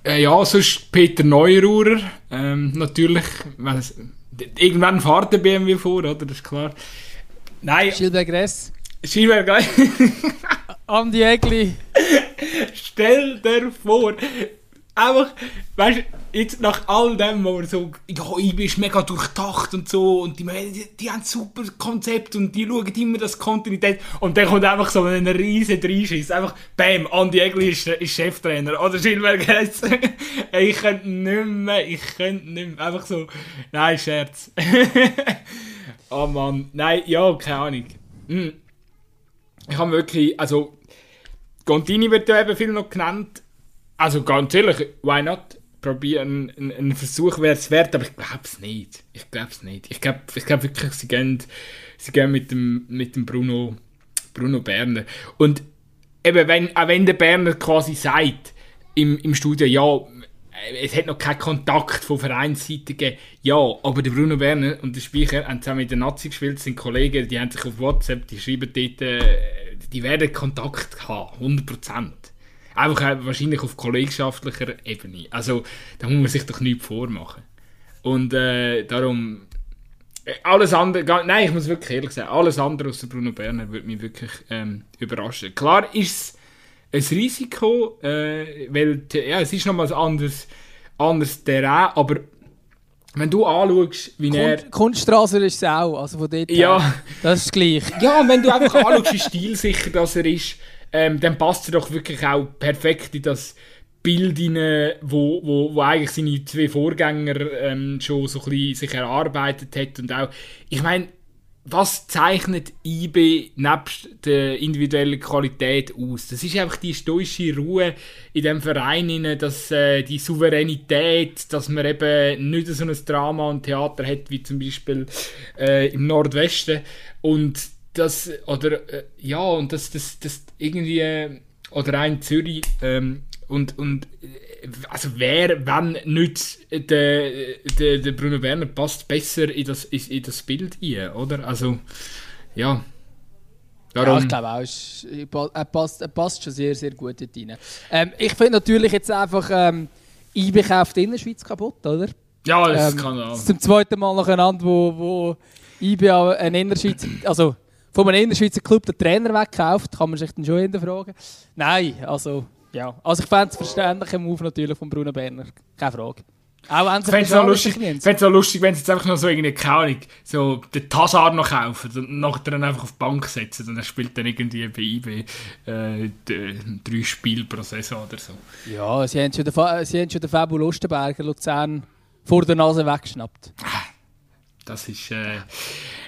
Speaker 1: äh, ja, sonst Peter Neururer. Ähm, natürlich, d- irgendwann fährt der BMW vor, oder? Das ist klar. Nein,
Speaker 2: Gilbert Gress,
Speaker 1: Scheinbar gleich. [laughs]
Speaker 2: Andi Egli.
Speaker 1: Stell dir vor, einfach, weißt du, jetzt nach all dem, wo wir so, ja, ich bin mega durchdacht und so, und die, die, die haben super Konzept und die schauen immer das Kontinuität, und dann kommt einfach so ein riesen Dreischiss, einfach, bam, Andi Egli ist, ist Cheftrainer, oder Gilbert Gress. [laughs] ich könnte nicht mehr, ich könnte nicht mehr, einfach so, nein, Scherz. [laughs] oh Mann, nein, ja, keine Ahnung. Hm. Ich habe wirklich, also, Contini wird ja eben viel noch genannt. Also ganz ehrlich, why not? Probieren, ein, ein Versuch wäre es wert, aber ich glaube es nicht. Ich glaube es nicht. Ich glaube ich glaub wirklich, sie gehen, sie gehen mit dem, mit dem Bruno, Bruno Berner. Und eben, wenn, auch wenn der Berner quasi sagt, im, im Studio, ja, es hat noch keinen Kontakt von Vereinsseite gegeben. Ja, aber der Bruno Berner und der Speicher haben zusammen mit den Nazi gespielt, sind Kollegen, die haben sich auf WhatsApp, die schreiben dort, äh, die werden Kontakt haben, 100%. Einfach wahrscheinlich auf kollegschaftlicher Ebene. Also, da muss man sich doch nichts vormachen. Und äh, darum, äh, alles andere, nein, ich muss wirklich ehrlich sagen, alles andere außer Bruno Berner würde mich wirklich ähm, überraschen. Klar ist es ein Risiko, äh, weil ja, es ist nochmal ein anderes, anderes Terrain, aber wenn du anschaust, wie er...
Speaker 2: Kun Kunststraße ist es auch, also von dort
Speaker 1: Ja.
Speaker 2: her. Das ist gleich. [laughs]
Speaker 1: Ja, und wenn du einfach anschaust, wie stilsicher das er ist, ähm, dann passt er doch wirklich auch perfekt in das Bild rein, wo, wo, wo eigentlich seine zwei Vorgänger ähm, schon so ein bisschen sich erarbeitet hat und auch, ich meine, was zeichnet IB nebst der individuellen Qualität aus? Das ist einfach die stoische Ruhe in dem Verein, dass äh, die Souveränität, dass man eben nicht so ein Drama und Theater hat wie zum Beispiel äh, im Nordwesten und das oder äh, ja und das das das irgendwie äh, oder ein Zürich ähm, und und äh, also wer wenn nicht der, der, der Bruno Werner passt besser in das in, das Bild ein, oder also ja
Speaker 2: Darum. Ja, ich glaube auch, er passt, er passt schon sehr, sehr gut dort rein. Ähm, ich finde natürlich jetzt einfach, ähm, in der Schweiz kaputt, oder?
Speaker 1: Ja, das ähm, kann auch.
Speaker 2: Zum zweiten Mal nacheinander, wo, wo IB einen Innerschweizer, also von einem Innerschweizer Club den Trainer wegkauft, kann man sich dann schon hinterfragen. Nein, also, ja. Also ich fände es verständlicher Move natürlich von Bruno Berner, keine Frage.
Speaker 1: Auch wenn es auch lustig, fände auch lustig, wenn sie jetzt einfach noch so irgendwie, keine Ahnung, so den Tassar noch kaufen und nachher dann einfach auf die Bank setzen und er spielt dann irgendwie bei IB äh, drei Spiele pro Saison oder so.
Speaker 2: Ja, sie haben schon den, sie haben schon den Fabio Lustenberger Luzern vor der Nase weggeschnappt.
Speaker 1: Das ist... Äh,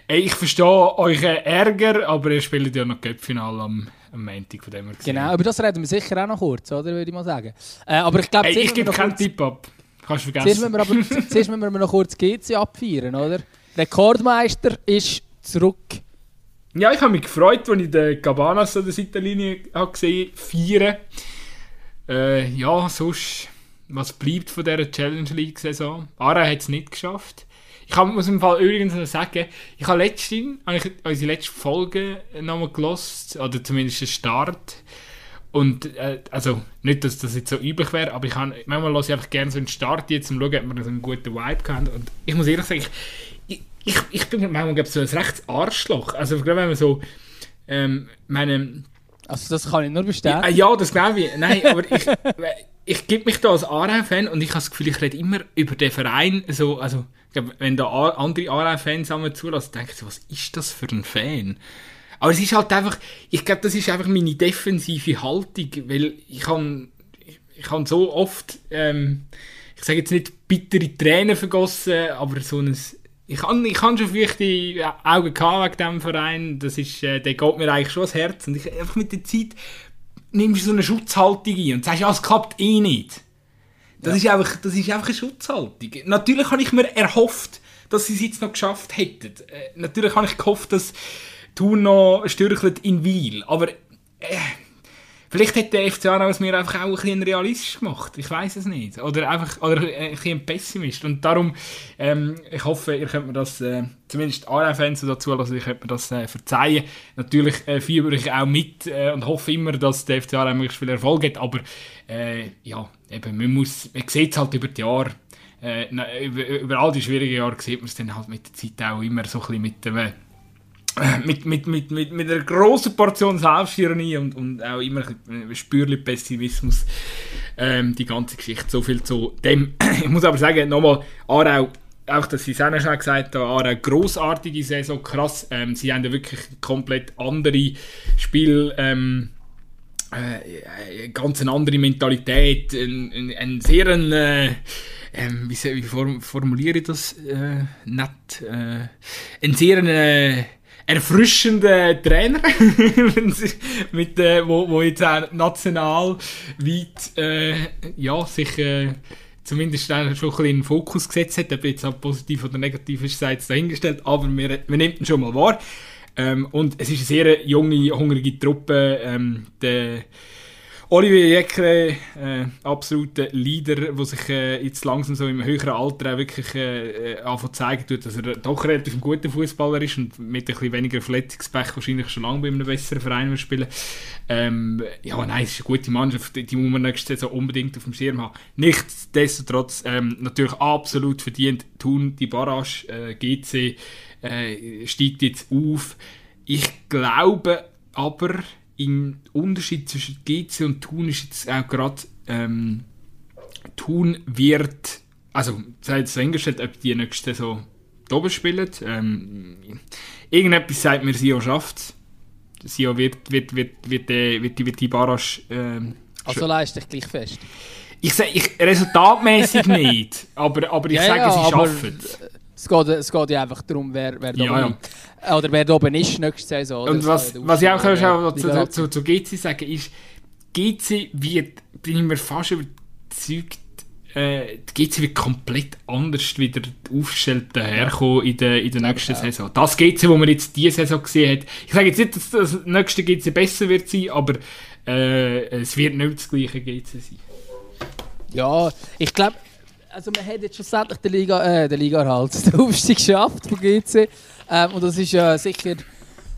Speaker 1: ich verstehe euren Ärger, aber ihr spielt ja noch Cup-Final am, am Montag, von dem her
Speaker 2: Genau, über das reden wir sicher auch noch kurz, oder, würde ich mal sagen. Äh, aber ich glaube...
Speaker 1: Hey, ich gebe keinen Tipp ab. Kannst du vergessen.
Speaker 2: Zuerst müssen wir, aber, [laughs] zuerst müssen wir noch kurz GC abfeiern, oder? Rekordmeister ist zurück.
Speaker 1: Ja, ich habe mich gefreut, als ich den Cabanas an der Seitenlinie gesehen habe, Äh, ja, sonst, was bleibt von dieser Challenge League-Saison? Ara hat es nicht geschafft. Ich hab, muss im Fall übrigens noch sagen, ich habe letztens, ich unsere letzte Folge nochmal gelost oder zumindest den Start. Und, äh, also, nicht, dass das jetzt so üblich wäre, aber ich habe, manchmal lasse ich einfach gerne so einen Start jetzt, um zu schauen, ob wir so einen guten Vibe haben. Und ich muss ehrlich sagen, ich, ich, ich bin manchmal, glaube so ein rechtes Arschloch. Also, gerade wenn man so, ähm, meine...
Speaker 2: Also, das kann ich nur bestätigen.
Speaker 1: Ja, ja das glaube ich. Nein, aber ich, [laughs] ich gebe mich da als Aarau-Fan und ich habe das Gefühl, ich rede immer über den Verein so, also ich wenn da andere Aarau-Fans zulassen, denken sie, was ist das für ein Fan? Aber es ist halt einfach, ich glaube, das ist einfach meine defensive Haltung, weil ich kann, ich, ich kann so oft, ähm, ich sage jetzt nicht bittere Tränen vergossen, aber so ein, ich habe ich kann schon vielleicht die Augen gehabt wegen diesem Verein, das ist, äh, der geht mir eigentlich schon ans Herz und ich einfach mit der Zeit nimmst du so eine Schutzhaltung ein und sagst, ja, es klappt eh nicht. Das, ja. ist einfach, das ist einfach eine Schutzhaltung. Natürlich habe ich mir erhofft, dass sie es jetzt noch geschafft hätten. Äh, natürlich habe ich gehofft, dass Thun noch stürchelt in Wiel. Aber äh, vielleicht hätte der FC Aarau mir einfach auch ein bisschen realistisch gemacht. Ich weiß es nicht. Oder einfach oder ein bisschen Pessimist. Und darum, ähm, ich hoffe, ihr könnt mir das, äh, zumindest Aarau-Fans dazu lassen, ich könnt mir das äh, verzeihen. Natürlich äh, fieber ich auch mit äh, und hoffe immer, dass der FC möglichst viel Erfolg hat. Aber äh, ja, eben, man, muss, man sieht es halt über die Jahre. Äh, über, über, all die schwierigen Jahre sieht man es dann halt mit der Zeit auch immer so ein bisschen mit dem mit, mit, mit, mit, mit einer grossen Portion Selbstironie und, und auch immer ein spürlich Pessimismus ähm, die ganze Geschichte. So viel zu dem. [clears throat] ich muss aber sagen, nochmal, Aarau, auch dass sie es auch schon gesagt haben, Aarau, grossartige Saison, krass. Ähm, sie haben wirklich komplett andere Spiel... Ähm, äh, ganz eine andere Mentalität, ein, ein, ein sehr ein, äh, ähm, wie, wie formuliere ich das äh, nett, äh, ein sehr äh, erfrischenden Trainer, [laughs] mit, äh, wo, wo jetzt auch national weit äh, ja, sich äh, zumindest schon ein bisschen in den Fokus gesetzt hat. Ob jetzt auch positiv oder negativ ist, sei es dahingestellt, aber wir, wir nehmen ihn schon mal wahr. Ähm, und es ist eine sehr junge, hungrige Truppe. Ähm, der Olivier Jäckle, äh, absoluter Leader, der sich äh, jetzt langsam so im höheren Alter auch wirklich äh, äh zeigen tut, dass er doch relativ ein guter Fußballer ist und mit ein bisschen weniger Verletzungspech wahrscheinlich schon lange bei einem besseren Verein spielen ähm, Ja, nein, es ist eine gute Mannschaft, die muss man nächste Saison unbedingt auf dem Schirm haben. Nichtsdestotrotz ähm, natürlich absolut verdient, tun die Barrage, äh, GC äh, steigt jetzt auf. Ich glaube aber, im Unterschied zwischen GC und Thun ist jetzt auch gerade ähm, Thun wird, also sei jetzt dahingestellt, ob die nächste so oben spielen. Ähm, irgendetwas sagt mir, Sio schafft es. Sio wird, wird, wird, wird, wird, wird, die Barrage. Ähm,
Speaker 2: also leist dich gleich fest.
Speaker 1: Ich sage, ich, resultatmäßig [laughs] nicht, aber, aber ich
Speaker 2: Ja,
Speaker 1: sage,
Speaker 2: ja,
Speaker 1: sie schaffen es.
Speaker 2: Es geht, es geht ja einfach darum, wer, wer
Speaker 1: Ja,
Speaker 2: oben ist. Oder wer da oben ist nächste Saison.
Speaker 1: Und was,
Speaker 2: kann ja
Speaker 1: was ich auch,
Speaker 2: Aufstieg
Speaker 1: zu, zu, zu, zu GC sagen ist, GC wird, bin ich mir fast überzeugt, äh, GC wird komplett anders wieder aufgestellt daherkommen in der, in der nächsten Saison. Das GC, wo man jetzt diese Saison gesehen hat, ich sage jetzt nicht, dass das nächste GC besser wird sein, aber äh, es wird nicht das gleiche GC sein.
Speaker 2: Ja, ich glaube, also man hat jetzt schlussendlich den Liga, äh, den Liga halt, [laughs] den Aufstieg geschafft von GC. Ähm, und das ist äh, sicher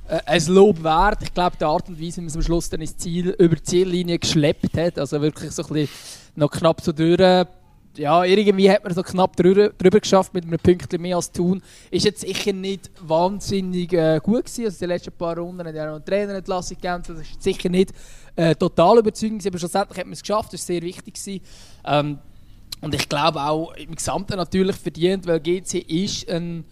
Speaker 2: äh, ein Lob wert. Ich glaube, die Art und Weise, wie man es am Schluss dann ins Ziel, über die Ziellinie geschleppt hat, also wirklich so ein bisschen noch knapp so durch. Ja, irgendwie hat man so knapp drüber, drüber geschafft mit einem Pünktchen mehr als Tun. Ist jetzt sicher nicht wahnsinnig äh, gut gewesen. Also die letzten paar Runden hat ja noch eine Trainerentlassung gegeben. Das ist sicher nicht äh, total überzeugend gewesen, aber schlussendlich hat man es geschafft. Das war sehr wichtig. Gewesen. Ähm, und ich glaube auch im Gesamten natürlich verdient, weil GC ist ein,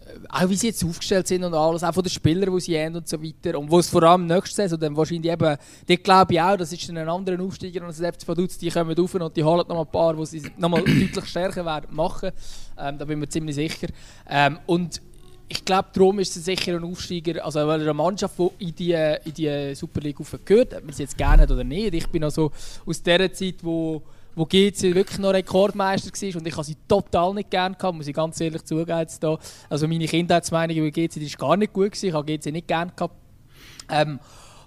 Speaker 2: äh, auch wie sie jetzt aufgestellt sind und alles, auch von den Spielern, die sie haben und so weiter. Und wo es vor allem nächstes Saison dann wahrscheinlich eben, die glaube ich auch, das ist dann ein anderer Aufsteiger als das FC Vaduz, die kommen rauf und die holen noch ein paar, die sie noch mal [clears throat] deutlich stärker werden machen. Ähm, da bin ich mir ziemlich sicher. Ähm, und ich glaube, darum ist es sicher ein Aufsteiger, also weil er eine Mannschaft, die in die, in die Super League gehört, ob man sie jetzt gerne hat oder nicht. Ich bin also aus der Zeit, wo wo GC wirklich noch Rekordmeister war und ich habe sie total nicht gerne gehabt, muss ich ganz ehrlich zugeben da. Also meine Kindheitsmeinung über GC ist gar nicht gut gewesen, ich habe GC nicht gerne gehabt. Ähm,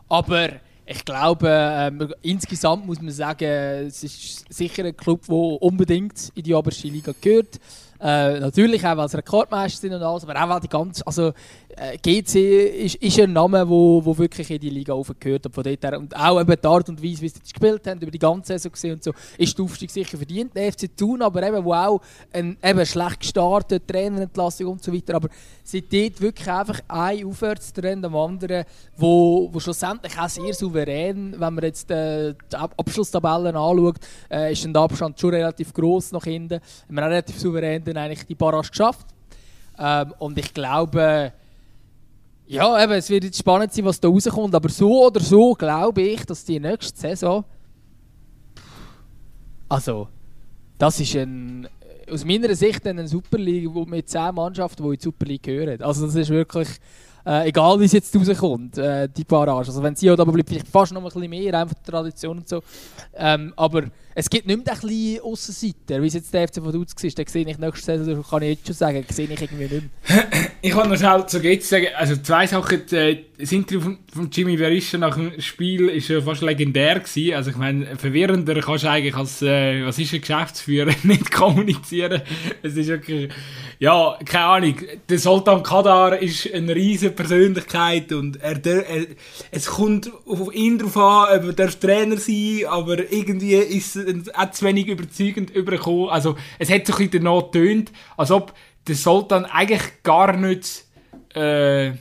Speaker 2: aber ich glaube, ähm, insgesamt muss man sagen, es ist sicher ein Club, der unbedingt in die oberste Liga gehört. Äh, natürlich auch, sie Rekordmeister sind und alles, aber auch weil die ganze, also äh, GC ist, ist ein Name, wo, wo wirklich in die Liga aufgehört und von dort her, und auch eben die Art und Weise, wie sie gespielt haben, über die ganze Saison gesehen und so, ist der Aufstieg sicher verdient. Der FC Thun, aber eben, wo auch ein, eben schlecht gestartet, Trainerentlassung und so weiter, aber sie dort wirklich einfach ein Aufwärtstrend am anderen, wo, wo schlussendlich auch sehr souverän, wenn man jetzt äh, die Ab Abschlusstabellen anschaut, äh, ist der Abstand schon relativ groß nach hinten. Relativ souverän dann eigentlich die Barrage geschafft. Ähm, und ich glaube, ja, eben, es wird jetzt spannend sein, was da rauskommt. Aber so oder so glaube ich, dass die nächste Saison. Also, das ist ein, aus meiner Sicht eine Super League mit 10 Mannschaften, die in die Super League gehören. Also, das ist wirklich. Äh, egal wie es jetzt rauskommt, äh, die Barrage. Also wenn sie halt aber bleibt vielleicht fast noch ein bisschen mehr, einfach die Tradition und so. Ähm, aber es gibt nicht mehr den kleinen Aussenseiter, wie es jetzt der FC Vaduz war. Den sehe ich nächste Saison, kann ich jetzt schon sagen, sehe ich irgendwie nicht mehr. [clears throat]
Speaker 1: Ich kann noch schnell zu Gates sagen, also zwei Sachen, äh, das Interview von, von Jimmy Berisha nach dem Spiel ist ja fast legendär gewesen. Also ich meine, verwirrender kannst du eigentlich als, äh, was ist ein Geschäftsführer, [laughs] nicht kommunizieren. Es ist wirklich, ja, keine Ahnung, der Sultan Kadar ist eine riesige Persönlichkeit und er, er, es kommt auf ihn drauf an, ob er Trainer sein aber irgendwie ist auch zu wenig überzeugend übergekommen. Also es hat so ein bisschen danach getönt, als ob der Sultan eigentlich gar nicht äh,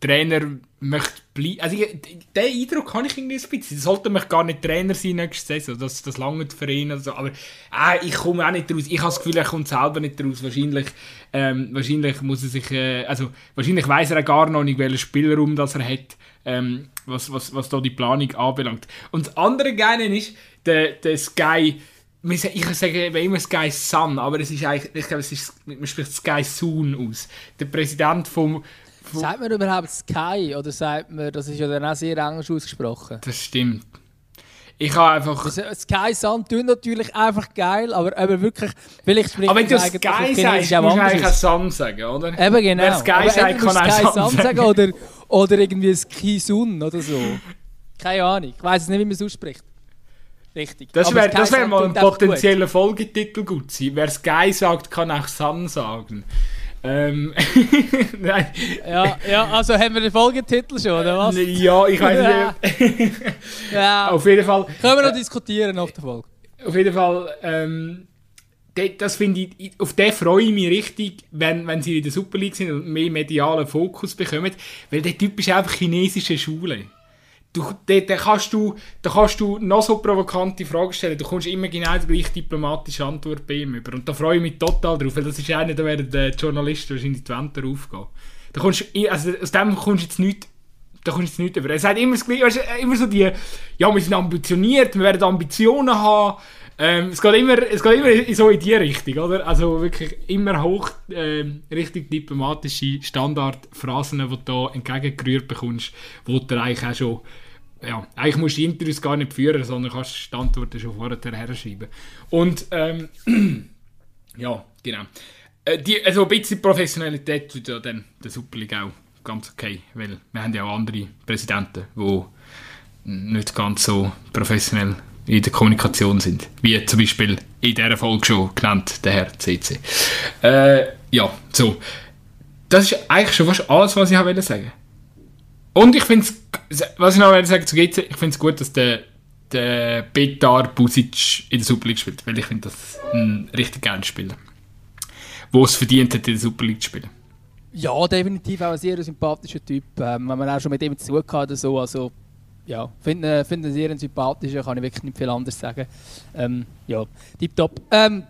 Speaker 1: Trainer möchte bleiben. Also ich, den Eindruck habe ich irgendwie ein bisschen. Der Sultan möchte gar nicht Trainer sein nächste Saison. Das, das lange für ihn. Also, aber äh, ich komme auch nicht raus. Ich habe das Gefühl, er kommt selber nicht raus. Wahrscheinlich, ähm, wahrscheinlich muss er sich, äh, also wahrscheinlich weiß er gar noch nicht, welchen Spielraum das er hat, ähm, was, was, was da die Planung anbelangt. Und das andere Geile ist, der, der Sky ich sage immer Sky Sun, aber es ist eigentlich, ich glaube, es ist, man spricht Sky Soon aus. Der Präsident vom,
Speaker 2: vom Sagt man überhaupt Sky oder sagt man, das ist ja dann auch sehr englisch ausgesprochen?
Speaker 1: Das stimmt. Ich habe einfach...
Speaker 2: Sky Sun tun natürlich einfach geil, aber, aber wirklich, vielleicht
Speaker 1: spricht Aber wenn du Sky sagst, musst du eigentlich auch Sun sagen, oder?
Speaker 2: Eben genau.
Speaker 1: Wer Sky sagt, kann auch Sun,
Speaker 2: Sun sagen. Oder, oder irgendwie Sky Sun oder so. [laughs] Keine Ahnung. Ich weiß es nicht, wie man es ausspricht. Richtig.
Speaker 1: Das wäre wär mal ein potenzieller Folgetitel gut sein. Wer Sky sagt, kann auch Sun sagen. Ähm, [laughs]
Speaker 2: Nein. Ja, ja, also haben wir den Folgetitel schon, oder was?
Speaker 1: Ja, ich weiß nicht. [laughs]
Speaker 2: ja.
Speaker 1: Auf jeden Fall.
Speaker 2: Können wir noch diskutieren nach der Folge?
Speaker 1: Auf jeden Fall, ähm, das finde ich, auf den freue ich mich richtig, wenn, wenn sie in der Super League sind und mehr medialen Fokus bekommen, weil der Typ ist einfach chinesische Schule du, da, da, kannst du, da kannst du noch so provokante Fragen stellen, du kommst immer genau die gleiche diplomatische Antwort bei ihm über. Und da freue ich mich total drauf, weil das ist einer, da werden die Journalisten wahrscheinlich die Wände aufgehen. Da kommst, also aus dem kommst du jetzt nicht da kommst du jetzt nicht über. Er sagt immer, das Gleiche, immer so die, ja, wir sind ambitioniert, wir werden Ambitionen haben, Ähm, es, geht immer, es geht immer so in die Richtung, oder? Also wirklich immer hoch ähm, richtig diplomatische Standardphrasen, die du da entgegengerührt bekommst, wo du eigentlich auch schon ja, eigentlich musst du die Interviews gar nicht führen, sondern kannst die Antworten schon vorher herschreiben. Und ähm, [clears throat] ja, genau. Äh, die, also ein bisschen Professionalität tut ja dann der Super League auch ganz okay, weil wir haben ja auch andere Präsidenten, die nicht ganz so professionell in der Kommunikation sind, wie zum Beispiel in dieser Folge schon genannt, der Herr CC. Äh, ja, so. Das ist eigentlich schon fast alles, was ich sagen wollte. Und ich finde es, was ich noch sagen zu GC, ich finde es gut, dass der, der Betar Busic in der Super League spielt, weil ich finde das ein richtig geiler Spieler, wo es verdient hat, in der Super League zu spielen.
Speaker 2: Ja, definitiv auch ein sehr sympathischer Typ, ähm, wenn man auch schon mit ihm zu tun hatte, so, also ja, finde find sehr ein sympathischer, kann ich wirklich nicht viel anderes sagen. Ähm, ja, tipptopp. Ähm,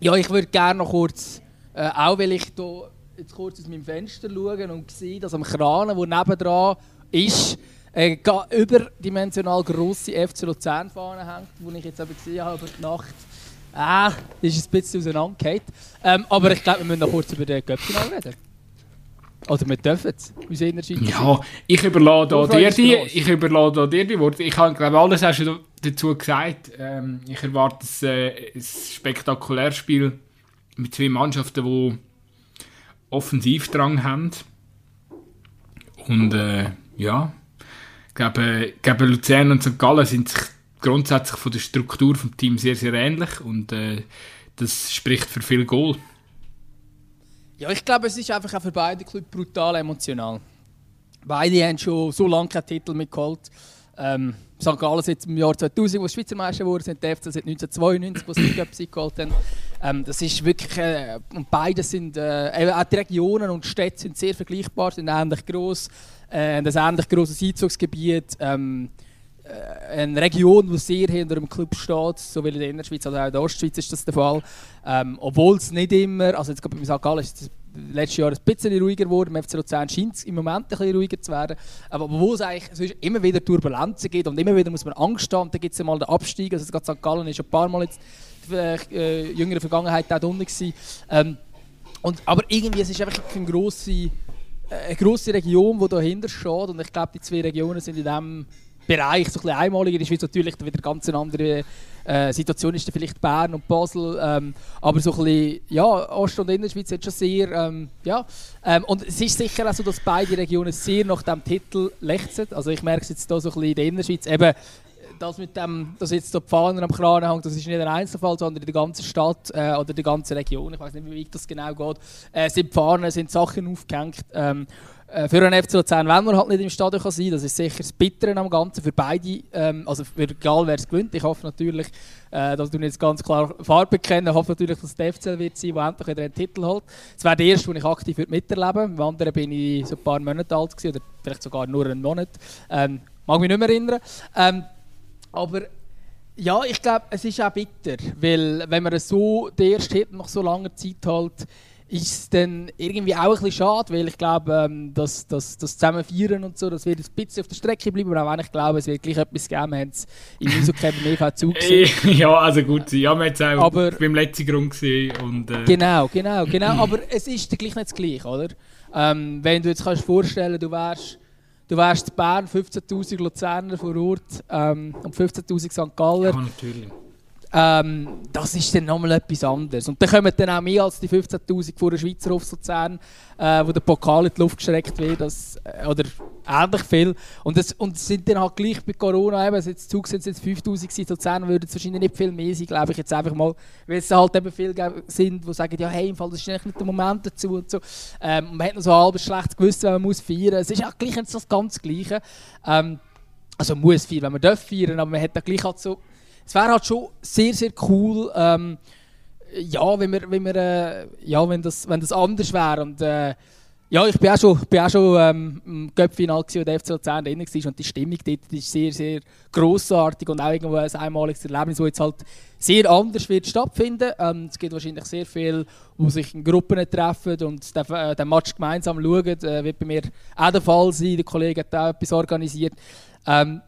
Speaker 2: ja, ich würde gerne noch kurz, äh, auch weil ich hier jetzt kurz aus meinem Fenster schauen und sehe, dass am Kran, der nebendran ist, eine überdimensional grosse FC Luzern-Fahne hängt, die ich jetzt eben gesehen habe über die Nacht. Ah, das ist ein bisschen auseinandergefallen. Ähm, aber ich glaube, wir müssen noch kurz über den Köpfchen reden. Oder wir dürfen es, aus Energie.
Speaker 1: Ja, ich überlade dir die, ich überlade dir die Worte. Ich habe, glaube alles hast du dazu gesagt. Ähm, ich erwarte ein, äh, ein spektakuläres Spiel mit zwei Mannschaften, die Offensivdrang haben. Und äh, ja, ich glaube, glaube, Luzern und St. Gallen sind sich grundsätzlich von der Struktur des Teams sehr, sehr ähnlich und äh, das spricht für viel Goal.
Speaker 2: Ja, ich glaube, es ist einfach auch für beide Clubs brutal emotional. Beide haben schon so lange keinen Titel mitgeholt. Ähm, St. Gallen seit im Jahr 2000, wo sie Schweizer Meister wurden, sind die FC seit 1992, wo sie die Cup geholt haben. Ähm, das ist wirklich, äh, und beide sind, äh, auch die Regionen und Städte sind sehr vergleichbar, sind ähnlich groß, äh, ein ähnlich grosses Einzugsgebiet. Ähm, äh, eine Region, die sehr hinter dem Club steht, sowohl in der Innerschweiz als auch in der Ostschweiz ist das der Fall. Ähm, Obwohl es nicht immer, also jetzt gerade bei St. Gallen ist es letztes Jahr ein bisschen ruhiger geworden, im FC Luzern scheint es im Moment ein bisschen ruhiger zu werden, aber obwohl es eigentlich immer wieder Turbulenzen gibt und immer wieder muss man Angst haben, dann gibt es mal den Abstieg, also gerade St. Gallen ist ein paar Mal jetzt äh, jüngeren Vergangenheit auch unten gewesen. Ähm, und, aber irgendwie, es ist einfach eine grosse, äh, eine grosse Region, die dahinter steht und ich glaube, die zwei Regionen sind in diesem Bereich so ein bisschen einmalig. In der Schweiz natürlich wieder ganz eine andere äh, Situation ist vielleicht Bern und Basel, ähm, aber so ein bisschen, ja, Ost- und Innerschweiz hat schon sehr, ähm, ja, ähm, und es ist sicher auch so, dass beide Regionen sehr nach dem Titel lechzen. Also ich merke es jetzt hier so ein bisschen in der Innerschweiz, eben, das mit dem, dass jetzt die Fahnen am Kran hängt, das ist nicht ein Einzelfall, sondern in der ganzen Stadt äh, oder der ganzen Region, ich weiß nicht, wie weit das genau geht, äh, sind Fahnen, sind Sachen aufgehängt. Ähm, äh, für einen FC Luzern, wenn man halt nicht im Stadion kann sein kann, das ist sicher das Bittere am Ganzen für beide, ähm, also für egal wer es gewinnt. Ich hoffe natürlich, äh, dass du jetzt ganz klar Farbe kennen. Ich hoffe natürlich, dass der FCL wird sein, der endlich wieder einen Titel holt. Das wäre der erste, den ich aktiv miterleben würde. Im anderen bin ich so ein paar Monate alt gewesen, oder vielleicht sogar nur einen Monat. Ähm, mag mich nicht mehr erinnern. Ähm, aber ja, ich glaube, es ist auch bitter, weil wenn man so den ersten Hit nach so langer Zeit halt ist es dann irgendwie auch ein bisschen schade, weil ich glaube, ähm, dass das, das Zusammenfeiern und so, das wird ein bisschen auf der Strecke bleiben, aber auch wenn ich glaube, es wird gleich etwas geben, wir haben es im Musical beim EV zugesehen. [laughs]
Speaker 1: ja, also gut, ja, wir haben es auch aber, beim letzten Grund gesehen. Und, äh.
Speaker 2: Genau, genau, genau, aber es ist gleich nicht das Gleiche, oder? Ähm, wenn du jetzt kannst vorstellen, du wärst Du wärst Bern 15'000 Luzerner vor Ort ähm, und 15'000 St. Galler.
Speaker 1: Ja, natürlich.
Speaker 2: Ähm, das ist dann nochmal etwas anderes. Und dann kommen dann auch mehr als die 15'000 vor der Schweizer Hof Luzern, äh, wo der Pokal in die Luft gestreckt wird, das, äh, oder ähnlich viel. Und es und sind dann halt gleich bei Corona, eben, jetzt Zug sind es jetzt 5'000 in Luzern, würden es wahrscheinlich nicht viel mehr sein, glaube ich jetzt einfach mal, weil es halt eben viele sind, die sagen, ja hey, im Fall, das ist eigentlich nicht der Moment dazu und so. Ähm, man hat noch so halb schlecht gewusst, wenn man muss feiern. Es ist ja gleich das ganz Gleiche. Ähm, also man muss feiern, wenn man darf feiern, aber man hat dann gleich halt so es wäre halt schon sehr, sehr cool, ähm, ja, wenn, wir, wenn, wir, äh, ja, wenn, das, wenn das anders wäre. Und, äh, ja, ich bin auch schon, bin auch schon ähm, im Cup-Final, wo der FC Luzern drin war und die Stimmung dort ist sehr, sehr grossartig und auch irgendwo ein einmaliges Erlebnis, das jetzt halt sehr anders wird stattfinden. Ähm, es gibt wahrscheinlich sehr viel, wo sich in Gruppen treffen und den, äh, den Match gemeinsam schauen. Äh, wird bei mir auch der Fall sein. Der Kollege hat auch etwas organisiert. Ähm,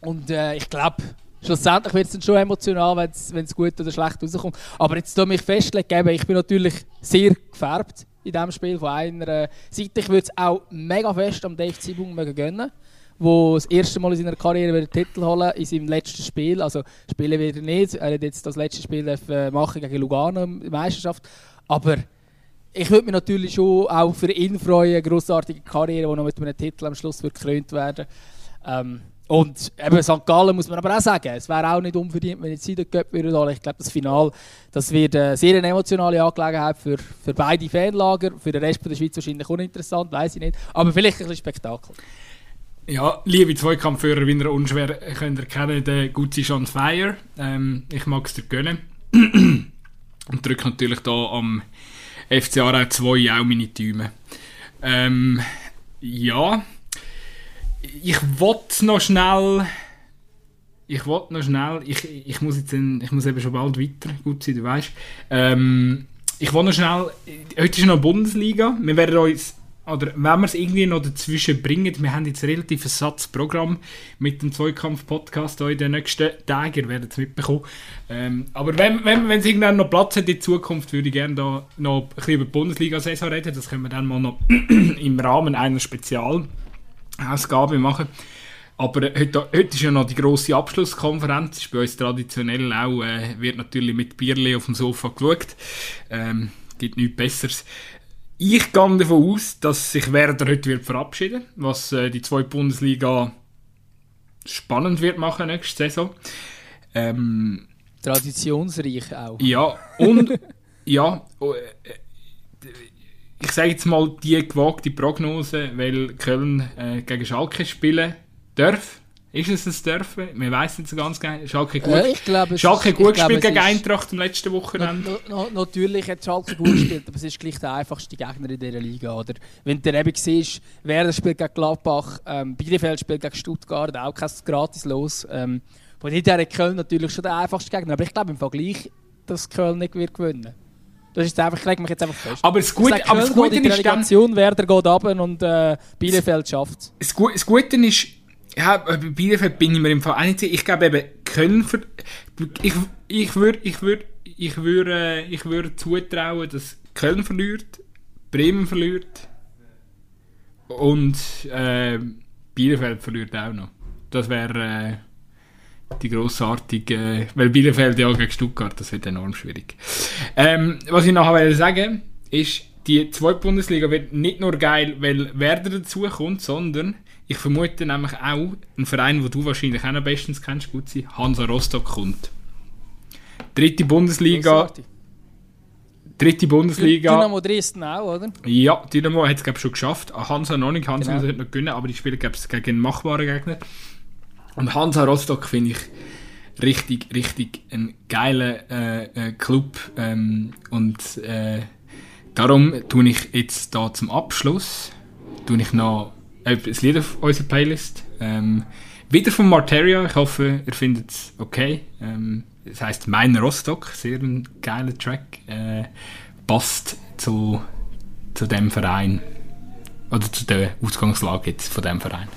Speaker 2: und äh, ich glaube, schlussendlich wird es dann schon emotional, wenn es gut oder schlecht rauskommt. Aber jetzt tue mich festlegen, ich bin natürlich sehr gefärbt in diesem Spiel von einer Seite. Ich würde es auch mega fest am Dave Zibung gönnen wo das erste Mal in seiner Karriere den Titel holen in seinem letzten Spiel. Also spielen wir nicht. Er hat jetzt das letzte Spiel äh, machen gegen Lugano in Meisterschaft. Aber ich würde mich natürlich schon auch für ihn freuen, eine grossartige Karriere, die noch mit einem Titel am Schluss wird gekrönt werden. Ähm, und eben St. Gallen muss man aber auch sagen, es wäre auch nicht unverdient, wenn jetzt sie den Cup würden Ich glaube, das Finale das wird eine sehr emotionale Angelegenheit für, für beide Fanlager. Für den Rest der Schweiz wahrscheinlich uninteressant, weiß ich nicht. Aber vielleicht ein bisschen Spektakel.
Speaker 1: Ja, liebe Zweikampfführer, wie ihr unschwer könnt erkennen, der Gutzi ist on fire. Ähm, ich mag es dir gönnen. [clears throat] Und drücke natürlich da am FC Aarau 2 auch meine Däume. Ähm, ja, ich wollte noch schnell. Ich wollte noch schnell. Ich, ich muss jetzt in, ich muss eben schon bald weiter. Gut sein, du weißt. Ähm, ich wollte noch schnell. Heute ist noch Bundesliga. Wir werden uns oder wenn wir es irgendwie noch dazwischen bringen, wir haben jetzt relativ ein Satzprogramm mit dem Zweikampf-Podcast in den nächsten Tagen, ihr werdet es mitbekommen. Ähm, aber wenn, wenn, wenn es irgendwann noch Platz hat in Zukunft, würde ich gerne da noch ein bisschen über die Bundesliga-Saison reden. Das können wir dann mal noch [clears throat] im Rahmen einer Spezialausgabe machen. Aber heute, heute ist ja noch die grosse Abschlusskonferenz. Ist bei uns traditionell auch, äh, wird natürlich mit Bierli auf dem Sofa geschaut. Ähm, gibt nichts Besseres. Ich gehe davon aus, dass sich Werder heute wird verabschieden wird, was äh, die zwei Bundesliga spannend wird machen nächste Saison. Ähm,
Speaker 2: Traditionsreich auch.
Speaker 1: Ja, und [laughs] ja, ich sage jetzt mal die gewagte Prognose, weil Köln äh, gegen Schalke spielen darf. Ist es ein Dörfer? Wir wissen nicht so ganz genau. Schalke gut, äh, glaube, Schalke gut gespielt gegen Eintracht am letzten Wochenende.
Speaker 2: Na, na, natürlich hat Schalke gut gespielt, aber es ist gleich der einfachste Gegner in dieser Liga. Oder? Wenn du eben siehst, wer spielt gegen Gladbach, ähm, Bielefeld spielt gegen Stuttgart, auch kein gratis los. Ähm, von daher hat Köln natürlich schon der einfachste Gegner. Aber ich glaube im Vergleich, dass Köln nicht wird gewinnen das ist einfach, ich lege mich jetzt einfach fest.
Speaker 1: Aber das Gute, aber das
Speaker 2: Gute ist die Relegation, dann, Werder geht ab und äh, Bielefeld schafft es.
Speaker 1: Das, das Gute ist, ja, bei Bielefeld bin ich mir im Fall auch nicht sicher. Ich glaube eben, können für, ich, ich würde ich würd, ich würd, äh, ich würd zutrauen, dass Köln verliert, Bremen verliert und äh, Bielefeld verliert auch noch. Das wäre äh, die grossartige, weil Bielefeld ja gegen Stuttgart, das wird enorm schwierig. Ähm, was ich noch sagen ist, die zweite Bundesliga wird nicht nur geil, weil Werder dazukommt, sondern ich vermute nämlich auch, ein Verein, den du wahrscheinlich auch noch bestens kennst, gut sein, Hansa Rostock kommt. Dritte Bundesliga. Dritte Bundesliga.
Speaker 2: Dynamo Dresden auch, oder?
Speaker 1: Ja, Dynamo hat es schon geschafft. Hansa noch nicht, Hansa genau. muss noch gewinnen, aber die spielen es gegen einen machbaren Gegner. Und Hansa Rostock finde ich richtig, richtig ein geiler äh, äh, Club. Ähm, und äh, darum tue ich jetzt da zum Abschluss tue ich noch ein Lied auf unserer Playlist. Ähm, wieder von Marteria. Ich hoffe, ihr findet es okay. Ähm, das heißt Mein Rostock. Sehr ein geiler Track. Äh, passt zu, zu dem Verein. Oder zu der Ausgangslage jetzt von dem Verein.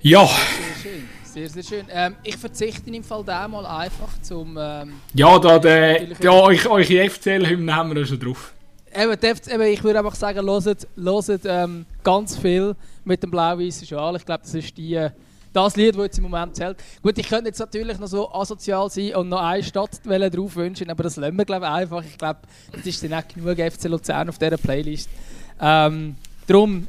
Speaker 1: Ja.
Speaker 2: Sehr schön. Sehr, sehr schön. Ähm, ich verzichte im Fall da mal einfach zum. Ähm,
Speaker 1: ja, da, der, ja, euch, eure FCL-Hymne haben wir schon drauf
Speaker 2: eben, eben, ich würde einfach sagen, hört, hört ähm, ganz viel mit dem blau-weißen Schal. Ich glaube, das ist die, äh, das Lied, das jetzt im Moment zählt. Gut, ich könnte jetzt natürlich noch so asozial sein und noch eine Stadt drauf wünschen, aber das lassen wir glaube ich, einfach. Ich glaube, das ist dann auch genug FC Luzern auf dieser Playlist. Ähm, darum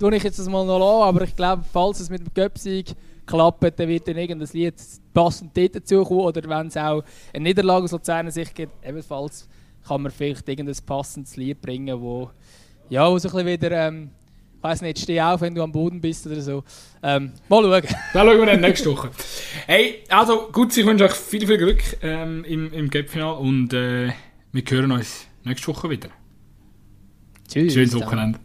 Speaker 2: tue ich jetzt das mal noch an, aber ich glaube, falls es mit dem Göpsig klappt, dann wird dann irgendein Lied passend dazu kommen oder wenn es auch eine Niederlage aus Luzerner Sicht gibt, ebenfalls kann man vielleicht irgendein passendes Lied bringen, wo ja, wo so ein bisschen wieder, ähm, ich weiß nicht, steh auf, wenn du am Boden bist oder so. Ähm, mal schauen. [laughs]
Speaker 1: Dann schauen wir dann nächste Woche. Hey, also gut, ich wünsche euch viel, viel Glück ähm, im, im Cup-Final und äh, wir hören uns nächste Woche wieder.
Speaker 2: Tschüss.
Speaker 1: Schönes Wochenende.